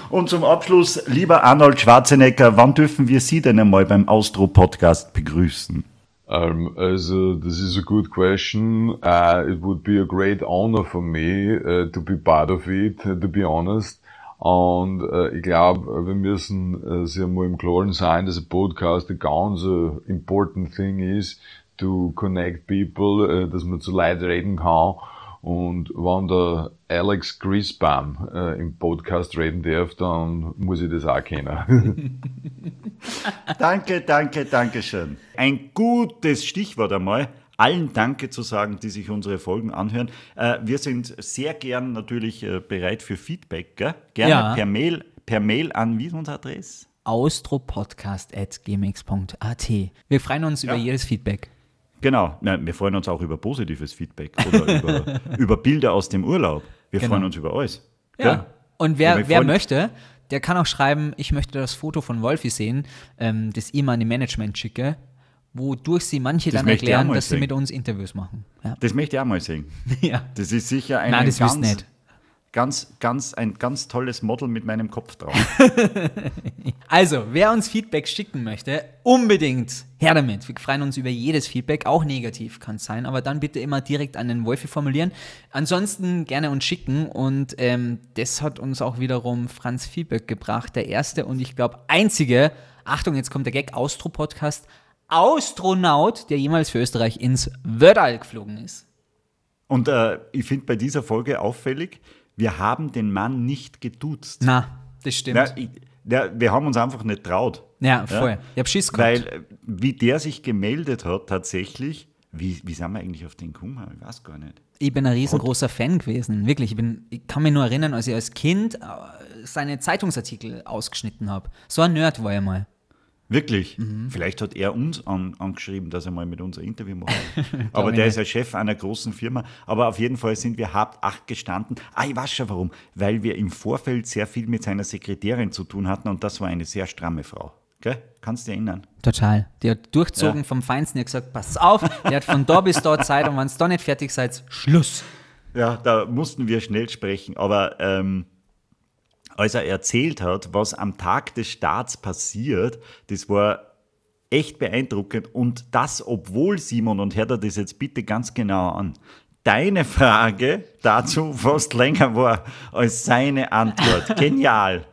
Und zum Abschluss, lieber Arnold Schwarzenegger, wann dürfen wir Sie denn einmal beim Austro-Podcast begrüßen? Um, also, this is a good question. Uh, it would be a great honor for me uh, to be part of it, uh, to be honest. Und äh, ich glaube, wir müssen äh, sich einmal im Klaren sein, dass ein Podcast ein ganz äh, important thing ist, to connect people, äh, dass man zu Leuten reden kann. Und wenn der Alex Grisbam äh, im Podcast reden darf, dann muss ich das auch kennen. *laughs* Danke, danke, danke schön. Ein gutes Stichwort einmal. Allen Danke zu sagen, die sich unsere Folgen anhören. Äh, wir sind sehr gern natürlich äh, bereit für Feedback. Gell? Gerne Ja. per Mail, per Mail an wie ist unsere Adresse? austropodcast.gmx.at. Wir freuen uns über jedes Feedback. Genau, Na, wir freuen uns auch über positives Feedback oder über, *laughs* über Bilder aus dem Urlaub. Wir Genau. freuen uns über alles. Ja. Gell? Und Ja, wer, wir wer möchte, der kann auch schreiben, ich möchte das Foto von Wolfi sehen, ähm, das ihm an die Management schicke, wodurch sie manche Das dann ich erklären, mal dass sie sehen. mit uns Interviews machen. Ja. Das möchte ich auch mal sehen. *laughs* ja. Das ist sicher ein, Nein, das ganz, nicht. Ganz, ganz, ein ganz tolles Model mit meinem Kopf drauf. *laughs* Also, wer uns Feedback schicken möchte, unbedingt her damit. Wir freuen uns über jedes Feedback, auch negativ kann es sein, aber dann bitte immer direkt an den Wolfi formulieren. Ansonsten gerne uns schicken und ähm, das hat uns auch wiederum Franz Feedback gebracht, der erste und ich glaube einzige, Achtung, jetzt kommt der Gag, Austro-Podcast, Astronaut, der jemals für Österreich ins Wörtal geflogen ist. Und äh, ich finde bei dieser Folge auffällig, wir haben den Mann nicht geduzt. Na, das stimmt. Na, ich, ja, wir haben uns einfach nicht traut. Ja, voll. Ich hab Schiss gehabt. Weil, äh, wie der sich gemeldet hat, tatsächlich, Wie, wie sind wir eigentlich auf den gekommen? Ich weiß gar nicht. Ich bin ein riesengroßer Fan gewesen, wirklich. Ich, bin, ich kann mich nur erinnern, als ich als Kind äh, seine Zeitungsartikel ausgeschnitten habe. So ein Nerd war er mal. Wirklich? Mhm. Vielleicht hat er uns an, angeschrieben, dass er mal mit uns ein Interview macht. *laughs* Aber der ist ja Chef einer großen Firma. Aber auf jeden Fall sind wir halb acht gestanden. Ah, ich weiß schon warum. Weil wir im Vorfeld sehr viel mit seiner Sekretärin zu tun hatten und das war eine sehr stramme Frau. Gell? Kannst du dich erinnern? Total. Die hat durchzogen Ja. vom Feinsten. Die hat gesagt, pass auf, der hat von da bis da Zeit und wenn es da nicht fertig seid, Schluss. Ja, da mussten wir schnell sprechen. Aber ähm, als er erzählt hat, was am Tag des Starts passiert, das war echt beeindruckend. Und das, obwohl, Simon, und hör dir das jetzt bitte ganz genau an, deine Frage dazu fast länger war als seine Antwort. *laughs* Genial.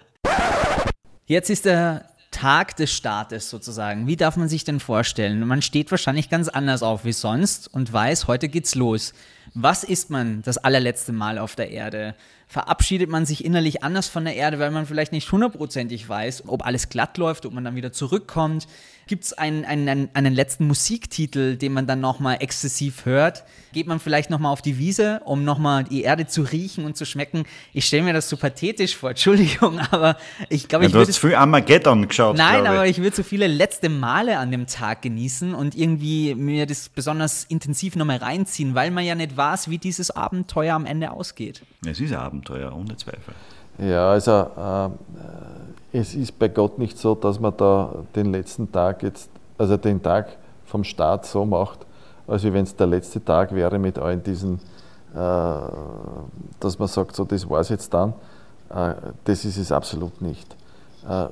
Jetzt ist der Tag des Startes sozusagen. Wie darf man sich denn vorstellen? Man steht wahrscheinlich ganz anders auf wie sonst und weiß, heute geht's los. Was ist man das allerletzte Mal auf der Erde? Verabschiedet man sich innerlich anders von der Erde, weil man vielleicht nicht hundertprozentig weiß, ob alles glatt läuft, ob man dann wieder zurückkommt? Gibt es einen, einen, einen letzten Musiktitel, den man dann nochmal exzessiv hört? Geht man vielleicht nochmal auf die Wiese, um nochmal die Erde zu riechen und zu schmecken? Ich stelle mir das so pathetisch vor, *laughs* Entschuldigung, aber ich glaube, Ja, ich du hast viel Armageddon geschaut, Nein, aber ich. würde so viele letzte Male an dem Tag genießen und irgendwie mir das besonders intensiv nochmal reinziehen, weil man ja nicht weiß, wie dieses Abenteuer am Ende ausgeht. Es ist ein Abenteuer, ohne Zweifel. Ja, also äh, es ist bei Gott nicht so, dass man da den letzten Tag jetzt, also den Tag vom Start so macht, als wenn es der letzte Tag wäre mit allen diesen, äh, dass man sagt, so das war es jetzt dann. Äh, das ist es absolut nicht. Äh,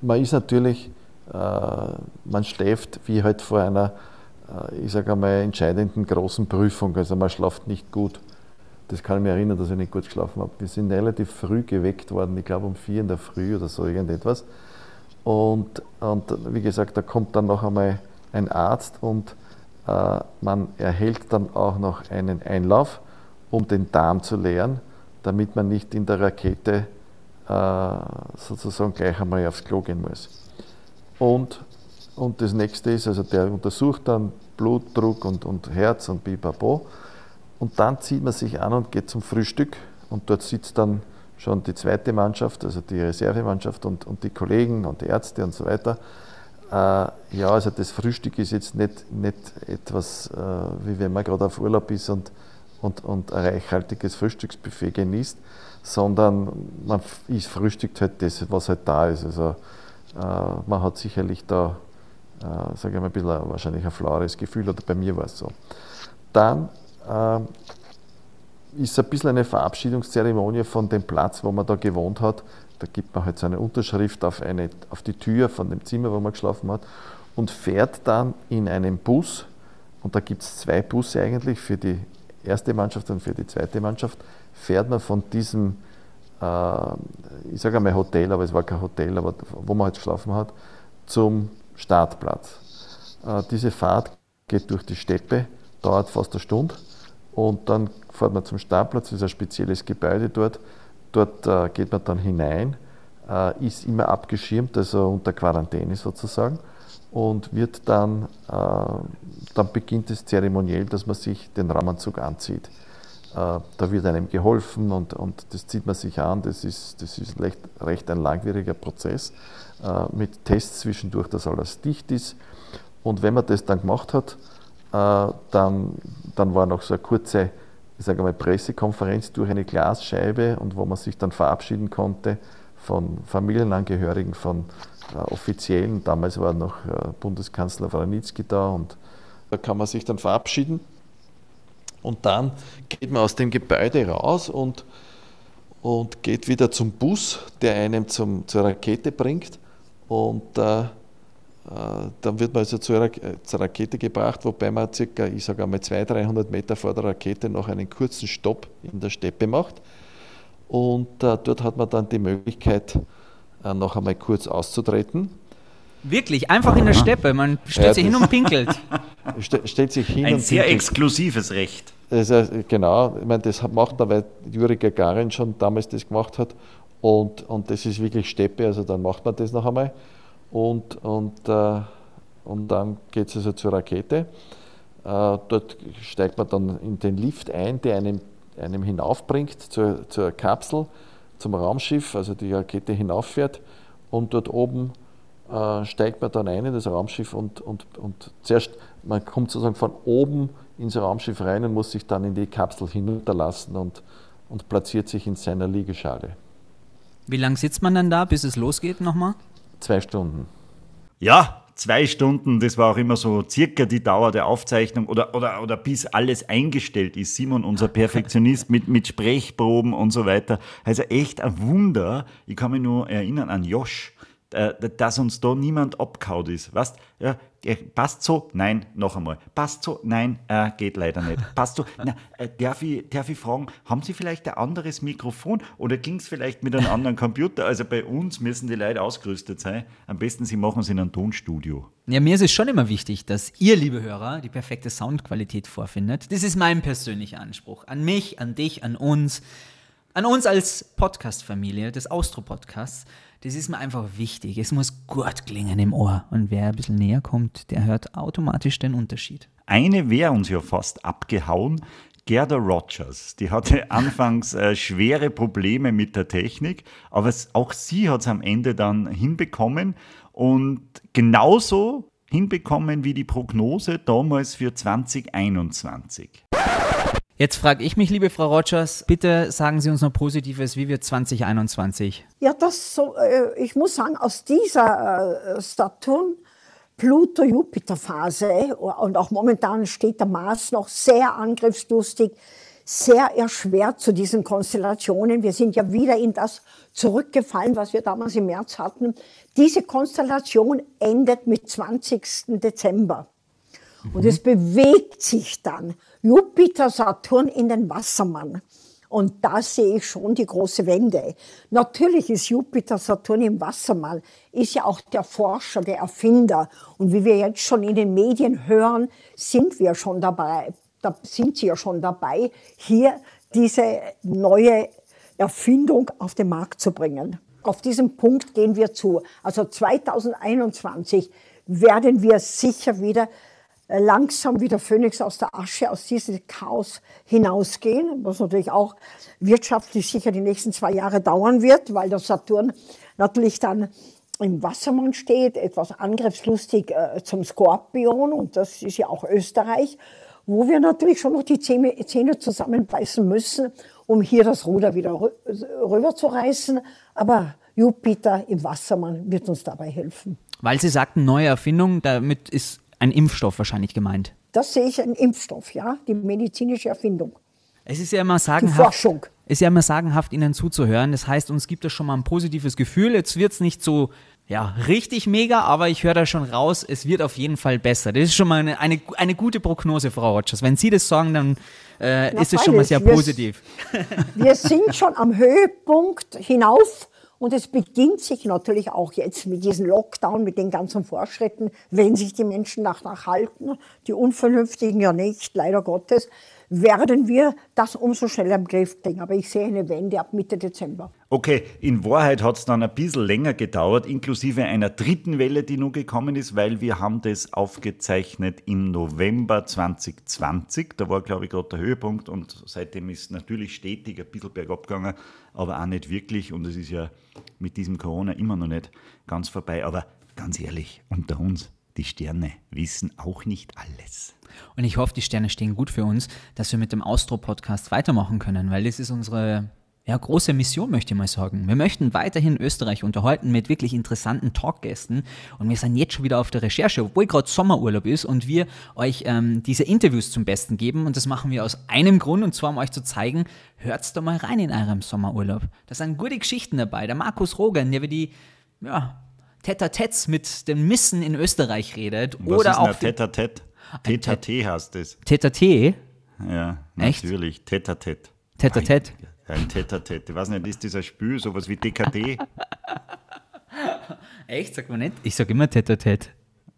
man ist natürlich, äh, man schläft wie halt vor einer, äh, ich sage einmal, entscheidenden großen Prüfung. Also man schlaft nicht gut. Das kann ich mich erinnern, dass ich nicht gut geschlafen habe. Wir sind relativ früh geweckt worden, ich glaube um vier in der Früh oder so irgendetwas. Und, und wie gesagt, da kommt dann noch einmal ein Arzt und äh, man erhält dann auch noch einen Einlauf, um den Darm zu leeren, damit man nicht in der Rakete äh, sozusagen gleich einmal aufs Klo gehen muss. Und, und das nächste ist, also der untersucht dann Blutdruck und, und Herz und Bipapo. Und dann zieht man sich an und geht zum Frühstück. Und dort sitzt dann schon die zweite Mannschaft, also die Reservemannschaft und, und die Kollegen und die Ärzte und so weiter. Äh, ja, also das Frühstück ist jetzt nicht, nicht etwas, äh, wie wenn man gerade auf Urlaub ist und, und, und ein reichhaltiges Frühstücksbuffet genießt, sondern man ist, frühstückt halt das, was halt da ist. Also äh, man hat sicherlich da, äh, sage ich mal, ein bisschen ein- wahrscheinlich ein flaueres Gefühl, oder bei mir war es so. Dann ist ein bisschen eine Verabschiedungszeremonie von dem Platz, wo man da gewohnt hat. Da gibt man halt so eine Unterschrift auf, eine, auf die Tür von dem Zimmer, wo man geschlafen hat und fährt dann in einem Bus. Und da gibt es zwei Busse eigentlich für die erste Mannschaft und für die zweite Mannschaft. Fährt man von diesem, äh, ich sage einmal Hotel, aber es war kein Hotel, aber wo man halt geschlafen hat, zum Startplatz. Äh, diese Fahrt geht durch die Steppe, dauert fast eine Stunde und dann fährt man zum Startplatz, das ist ein spezielles Gebäude dort. Dort äh, geht man dann hinein, äh, ist immer abgeschirmt, also unter Quarantäne sozusagen und wird dann, äh, dann beginnt es zeremoniell, dass man sich den Raumanzug anzieht. Äh, da wird einem geholfen und, und das zieht man sich an. Das ist, das ist recht, recht ein langwieriger Prozess äh, mit Tests zwischendurch, dass alles dicht ist. Und wenn man das dann gemacht hat, dann, dann war noch so eine kurze ich sage mal, Pressekonferenz durch eine Glasscheibe und wo man sich dann verabschieden konnte von Familienangehörigen, von äh, Offiziellen. Damals war noch äh, Bundeskanzler Wranitzky da und da kann man sich dann verabschieden. Und dann geht man aus dem Gebäude raus und, und geht wieder zum Bus, der einem zum, zur Rakete bringt. Und äh, äh, dann wird man also zur, äh, zur Rakete gebracht, wobei man circa, ich sage einmal 200, 300 Meter vor der Rakete noch einen kurzen Stopp in der Steppe macht. Und äh, dort hat man dann die Möglichkeit, äh, noch einmal kurz auszutreten. Wirklich, einfach in der Steppe. Man stellt Ja, sich hin und pinkelt. *laughs* Ste stellt sich hin Ein und sehr pinkelt. exklusives Recht. Heißt, genau, ich meine, das macht er, weil Juri Gagarin schon damals das gemacht hat. Und, und das ist wirklich Steppe, also dann macht man das noch einmal. Und, und, äh, und dann geht es also zur Rakete. dort steigt man dann in den Lift ein, der einem, einem hinaufbringt zur, zur Kapsel, zum Raumschiff, also die Rakete hinauffährt. Und dort oben äh, steigt man dann ein in das Raumschiff und, und, und zuerst, man kommt sozusagen von oben ins Raumschiff rein und muss sich dann in die Kapsel hinunterlassen und, und platziert sich in seiner Liegeschale. Wie lange sitzt man dann da, bis es losgeht nochmal? Zwei Stunden. Ja, zwei Stunden, das war auch immer so circa die Dauer der Aufzeichnung oder, oder, oder bis alles eingestellt ist. Simon, unser Perfektionist mit, mit Sprechproben und so weiter. Also echt ein Wunder. Ich kann mich nur erinnern an Josh, äh, dass uns da niemand abgehauen ist. Weißt ja, passt so? Nein, noch einmal. Passt so? Nein, äh, geht leider nicht. *laughs* Passt so? Na, äh, darf, ich, darf ich fragen, haben Sie vielleicht ein anderes Mikrofon oder ging es vielleicht mit einem anderen Computer? Also bei uns müssen die Leute ausgerüstet sein. Am besten, Sie machen es in einem Tonstudio. Ja, mir ist es schon immer wichtig, dass ihr, liebe Hörer, die perfekte Soundqualität vorfindet. Das ist mein persönlicher Anspruch. An mich, an dich, an uns. An uns als Podcast-Familie des Austro-Podcasts das ist mir einfach wichtig. Es muss gut klingen im Ohr. Und wer ein bisschen näher kommt, der hört automatisch den Unterschied. Eine wäre uns ja fast abgehauen. Gerda Rogers, die hatte *laughs* anfangs äh, schwere Probleme mit der Technik, aber es, auch sie hat es am Ende dann hinbekommen und genauso hinbekommen wie die Prognose damals für 2021. Jetzt frage ich mich, liebe Frau Rogers, bitte sagen Sie uns noch Positives, wie wird 2021? Ja, das so, äh, ich muss sagen, aus dieser äh, Saturn, Pluto, Jupiter-Phase und auch momentan steht der Mars noch sehr angriffslustig, sehr erschwert zu diesen Konstellationen. Wir sind ja wieder in das zurückgefallen, was wir damals im März hatten. Diese Konstellation endet mit 20. Dezember. Und es bewegt sich dann Jupiter, Saturn in den Wassermann. Und da sehe ich schon die große Wende. Natürlich ist Jupiter, Saturn im Wassermann, ist ja auch der Forscher, der Erfinder. Und wie wir jetzt schon in den Medien hören, sind wir schon dabei, da sind sie ja schon dabei, hier diese neue Erfindung auf den Markt zu bringen. Auf diesen Punkt gehen wir zu. Also 2021 werden wir sicher wieder langsam wie der Phönix aus der Asche aus diesem Chaos hinausgehen, was natürlich auch wirtschaftlich sicher die nächsten zwei Jahre dauern wird, weil der Saturn natürlich dann im Wassermann steht, etwas angriffslustig äh, zum Skorpion und das ist ja auch Österreich, wo wir natürlich schon noch die Zähne, zusammenbeißen müssen, um hier das Ruder wieder rüber zu reißen. Aber Jupiter im Wassermann wird uns dabei helfen. Weil Sie sagten, neue Erfindung, damit ist ein Impfstoff wahrscheinlich gemeint. Das sehe ich ein Impfstoff, ja, die medizinische Erfindung. Es ist ja immer sagenhaft. Die Forschung. Es ist ja immer sagenhaft, Ihnen zuzuhören. Das heißt, uns gibt es schon mal ein positives Gefühl. Jetzt wird es nicht so, ja, richtig mega, aber ich höre da schon raus, es wird auf jeden Fall besser. Das ist schon mal eine, eine, eine gute Prognose, Frau Rogers. Wenn Sie das sagen, dann äh, ist es schon mal sehr positiv. Wir sind schon am Höhepunkt hinauf und es beginnt sich natürlich auch jetzt mit diesem Lockdown, mit den ganzen Vorschritten, wenn sich die Menschen danach halten, die Unvernünftigen ja nicht, leider Gottes, werden wir das umso schneller im Griff kriegen. Aber ich sehe eine Wende ab Mitte Dezember. Okay, in Wahrheit hat es dann ein bisschen länger gedauert, inklusive einer dritten Welle, die nun gekommen ist, weil wir haben das aufgezeichnet im November 2020. Da war, glaube ich, gerade der Höhepunkt und seitdem ist natürlich stetig ein bisschen bergab gegangen, aber auch nicht wirklich. Und es ist ja mit diesem Corona immer noch nicht ganz vorbei. Aber ganz ehrlich, unter uns, die Sterne wissen auch nicht alles. Und ich hoffe, die Sterne stehen gut für uns, dass wir mit dem Austro-Podcast weitermachen können, weil das ist unsere ja, große Mission, möchte ich mal sagen. Wir möchten weiterhin Österreich unterhalten mit wirklich interessanten Talkgästen und wir sind jetzt schon wieder auf der Recherche, obwohl gerade Sommerurlaub ist und wir euch ähm, diese Interviews zum Besten geben und das machen wir aus einem Grund und zwar um euch zu zeigen, hört's da mal rein in eurem Sommerurlaub. Da sind gute Geschichten dabei. Der Markus Rogan, der wir die ja, Tete-a-Tets mit den Missen in Österreich redet. Was oder ist auch ein Tete-a-Tete? Tete-a-Tete heißt es. Tete-a-Tete? Ja, natürlich. Tete-a-Tete. Tete-a-Tete? Ein Tete-a-Tete. Ich weiß nicht, ist dieser Spiel sowas wie DKD? *laughs* Echt? Sagt man nicht? Ich sage immer Tete-a-Tete.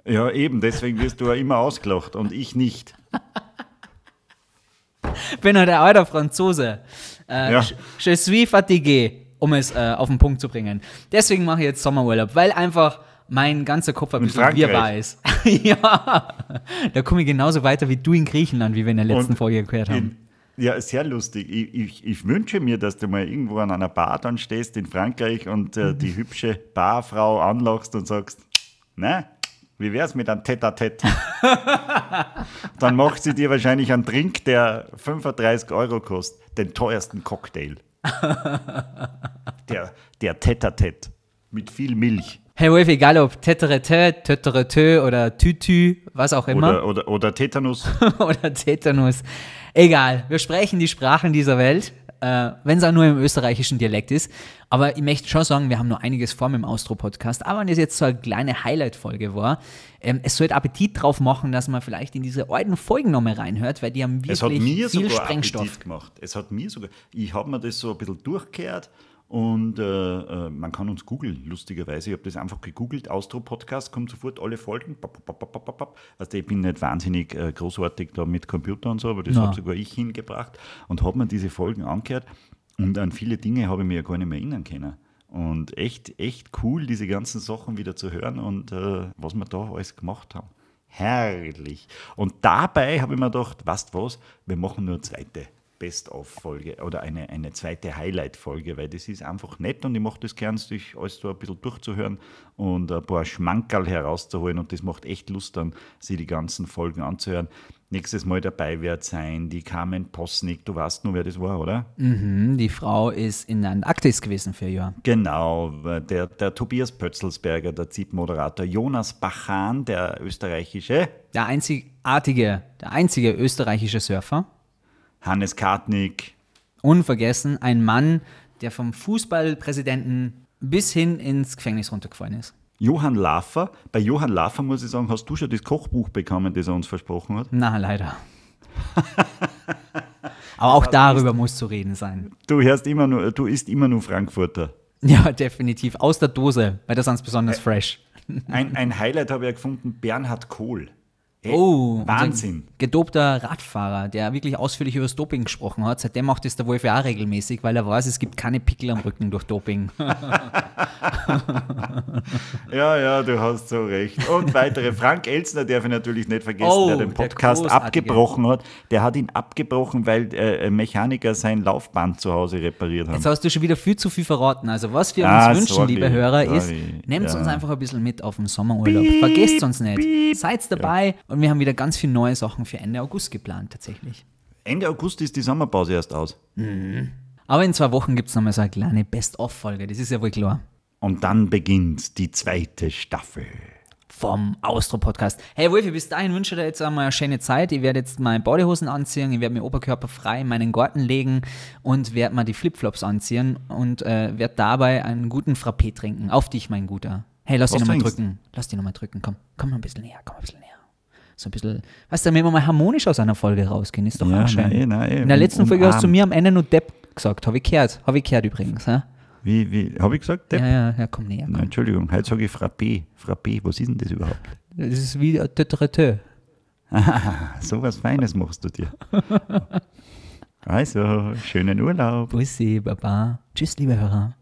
Ja, eben. Deswegen wirst du ja immer ausgelacht und ich nicht. *laughs* bin halt ein alter Franzose. Äh, Ja. Je suis fatigué, um es äh, auf den Punkt zu bringen. Deswegen mache ich jetzt Sommerurlaub, weil einfach mein ganzer Kopf ein In bisschen wir weiß. *laughs* ja, da komme ich genauso weiter wie du in Griechenland, wie wir in der letzten Und Folge gehört haben. Ja, sehr lustig. Ich, ich, ich wünsche mir, dass du mal irgendwo an einer Bar dann stehst in Frankreich und äh, Mhm. die hübsche Barfrau anlachst und sagst, na, wie wär's mit einem Tete-a-Tete? *laughs* dann macht sie dir wahrscheinlich einen Drink, der 35 Euro kostet, den teuersten Cocktail. *laughs* der der Tete-a-Tete mit viel Milch. Hey Wolf, egal ob Teterete, Teterete oder Tütü, was auch immer. Oder, oder, oder Tetanus. *laughs* oder Tetanus. Egal, wir sprechen die Sprachen dieser Welt, äh, wenn es auch nur im österreichischen Dialekt ist. Aber ich möchte schon sagen, wir haben noch einiges vor mit dem Austro-Podcast. Aber wenn das jetzt so eine kleine Highlight-Folge war, ähm, es sollte Appetit drauf machen, dass man vielleicht in diese alten Folgen nochmal reinhört, weil die haben Es hat wirklich mir viel sogar Sprengstoff. Appetit gemacht. Es hat mir sogar, ich habe mir das so ein bisschen durchgehört und äh, äh, man kann uns googeln, lustigerweise. Ich habe das einfach gegoogelt, Austro-Podcast, kommt sofort alle Folgen. Pap, pap, pap. Also ich bin nicht wahnsinnig äh, großartig da mit Computer und so, aber das habe sogar ich hingebracht und habe mir diese Folgen angehört und an viele Dinge habe ich mir ja gar nicht mehr erinnern können. Und echt, echt cool, diese ganzen Sachen wieder zu hören und äh, was wir da alles gemacht haben. Herrlich. Und dabei habe ich mir gedacht, weißt was, wir machen nur zweite Best-of-Folge oder eine, eine zweite Highlight-Folge, weil das ist einfach nett und ich mache das gern, sich alles so ein bisschen durchzuhören und ein paar Schmankerl herauszuholen und das macht echt Lust dann, sich die ganzen Folgen anzuhören. Nächstes Mal dabei wird sein die Carmen Posnick, du weißt nur, wer das war, oder? Mhm, die Frau ist in Antarktis gewesen für Jahr. Genau, der, der Tobias Pötzelsberger, der ZIP-Moderator, Jonas Bachan, der österreichische, Der einzigartige, der einzige österreichische Surfer. Hannes Kartnick, Unvergessen, ein Mann, der vom Fußballpräsidenten bis hin ins Gefängnis runtergefallen ist. Johann Laffer. Bei Johann Laffer muss ich sagen, hast du schon das Kochbuch bekommen, das er uns versprochen hat? Na, leider. Aber auch *laughs* darüber muss zu reden sein. Du hörst immer nur, du isst immer nur Frankfurter. *laughs* Ja, definitiv. Aus der Dose, weil das sonst besonders fresh. Ein, ein Highlight habe ich ja gefunden, Bernhard Kohl. Ey, Oh, Wahnsinn. Gedopter Radfahrer, der wirklich ausführlich über das Doping gesprochen hat. Seitdem macht das der Wolf ja auch regelmäßig, weil er weiß, es gibt keine Pickel am Rücken durch Doping. *laughs* Ja, ja, du hast so recht. Und weitere. Frank Elzner darf ich natürlich nicht vergessen, Oh, der den der Podcast großartige. abgebrochen hat. Der hat ihn abgebrochen, weil äh, ein Mechaniker sein Laufband zu Hause repariert hat. Jetzt hast du schon wieder viel zu viel verraten. Also, was wir Ah, uns wünschen, sorry, liebe Hörer, ist, sorry, nehmt ja. uns einfach ein bisschen mit auf den Sommerurlaub. Vergesst uns nicht. Seid dabei und wir haben wieder ganz viele neue Sachen für Ende August geplant, tatsächlich. Ende August ist die Sommerpause erst aus. Aber in zwei Wochen gibt es nochmal so eine kleine Best-of-Folge, das ist ja wohl klar. Und dann beginnt die zweite Staffel. vom Austro-Podcast. Hey Wolfi, bis dahin wünsche ich dir jetzt einmal eine schöne Zeit. Ich werde jetzt meine Bodyhosen anziehen, ich werde mir Oberkörper frei in meinen Garten legen und werde mal die Flipflops anziehen und äh, werde dabei einen guten Frappé trinken. Auf dich, mein Guter. Hey, lass Was dich nochmal drücken. Lass dich nochmal drücken. Komm, komm mal ein bisschen näher, komm mal ein bisschen näher. So ein bisschen, weißt du, damit wir mal harmonisch aus einer Folge rausgehen, ist doch Ja, schön. nein, nein, In der letzten Folge hast du mir am Ende nur Depp gesagt. Habe ich gehört. Habe ich gehört übrigens. Ja, Wie, wie, habe ich gesagt? Depp? ja, ja, ja komm näher. Komm. Entschuldigung, heute sage ich Frappé. Frappé, was ist denn das überhaupt? Das ist wie ein Tetrete. *laughs* So was Feines machst du dir. *laughs* Also, schönen Urlaub. Bussi, Baba. Tschüss, liebe Hörer.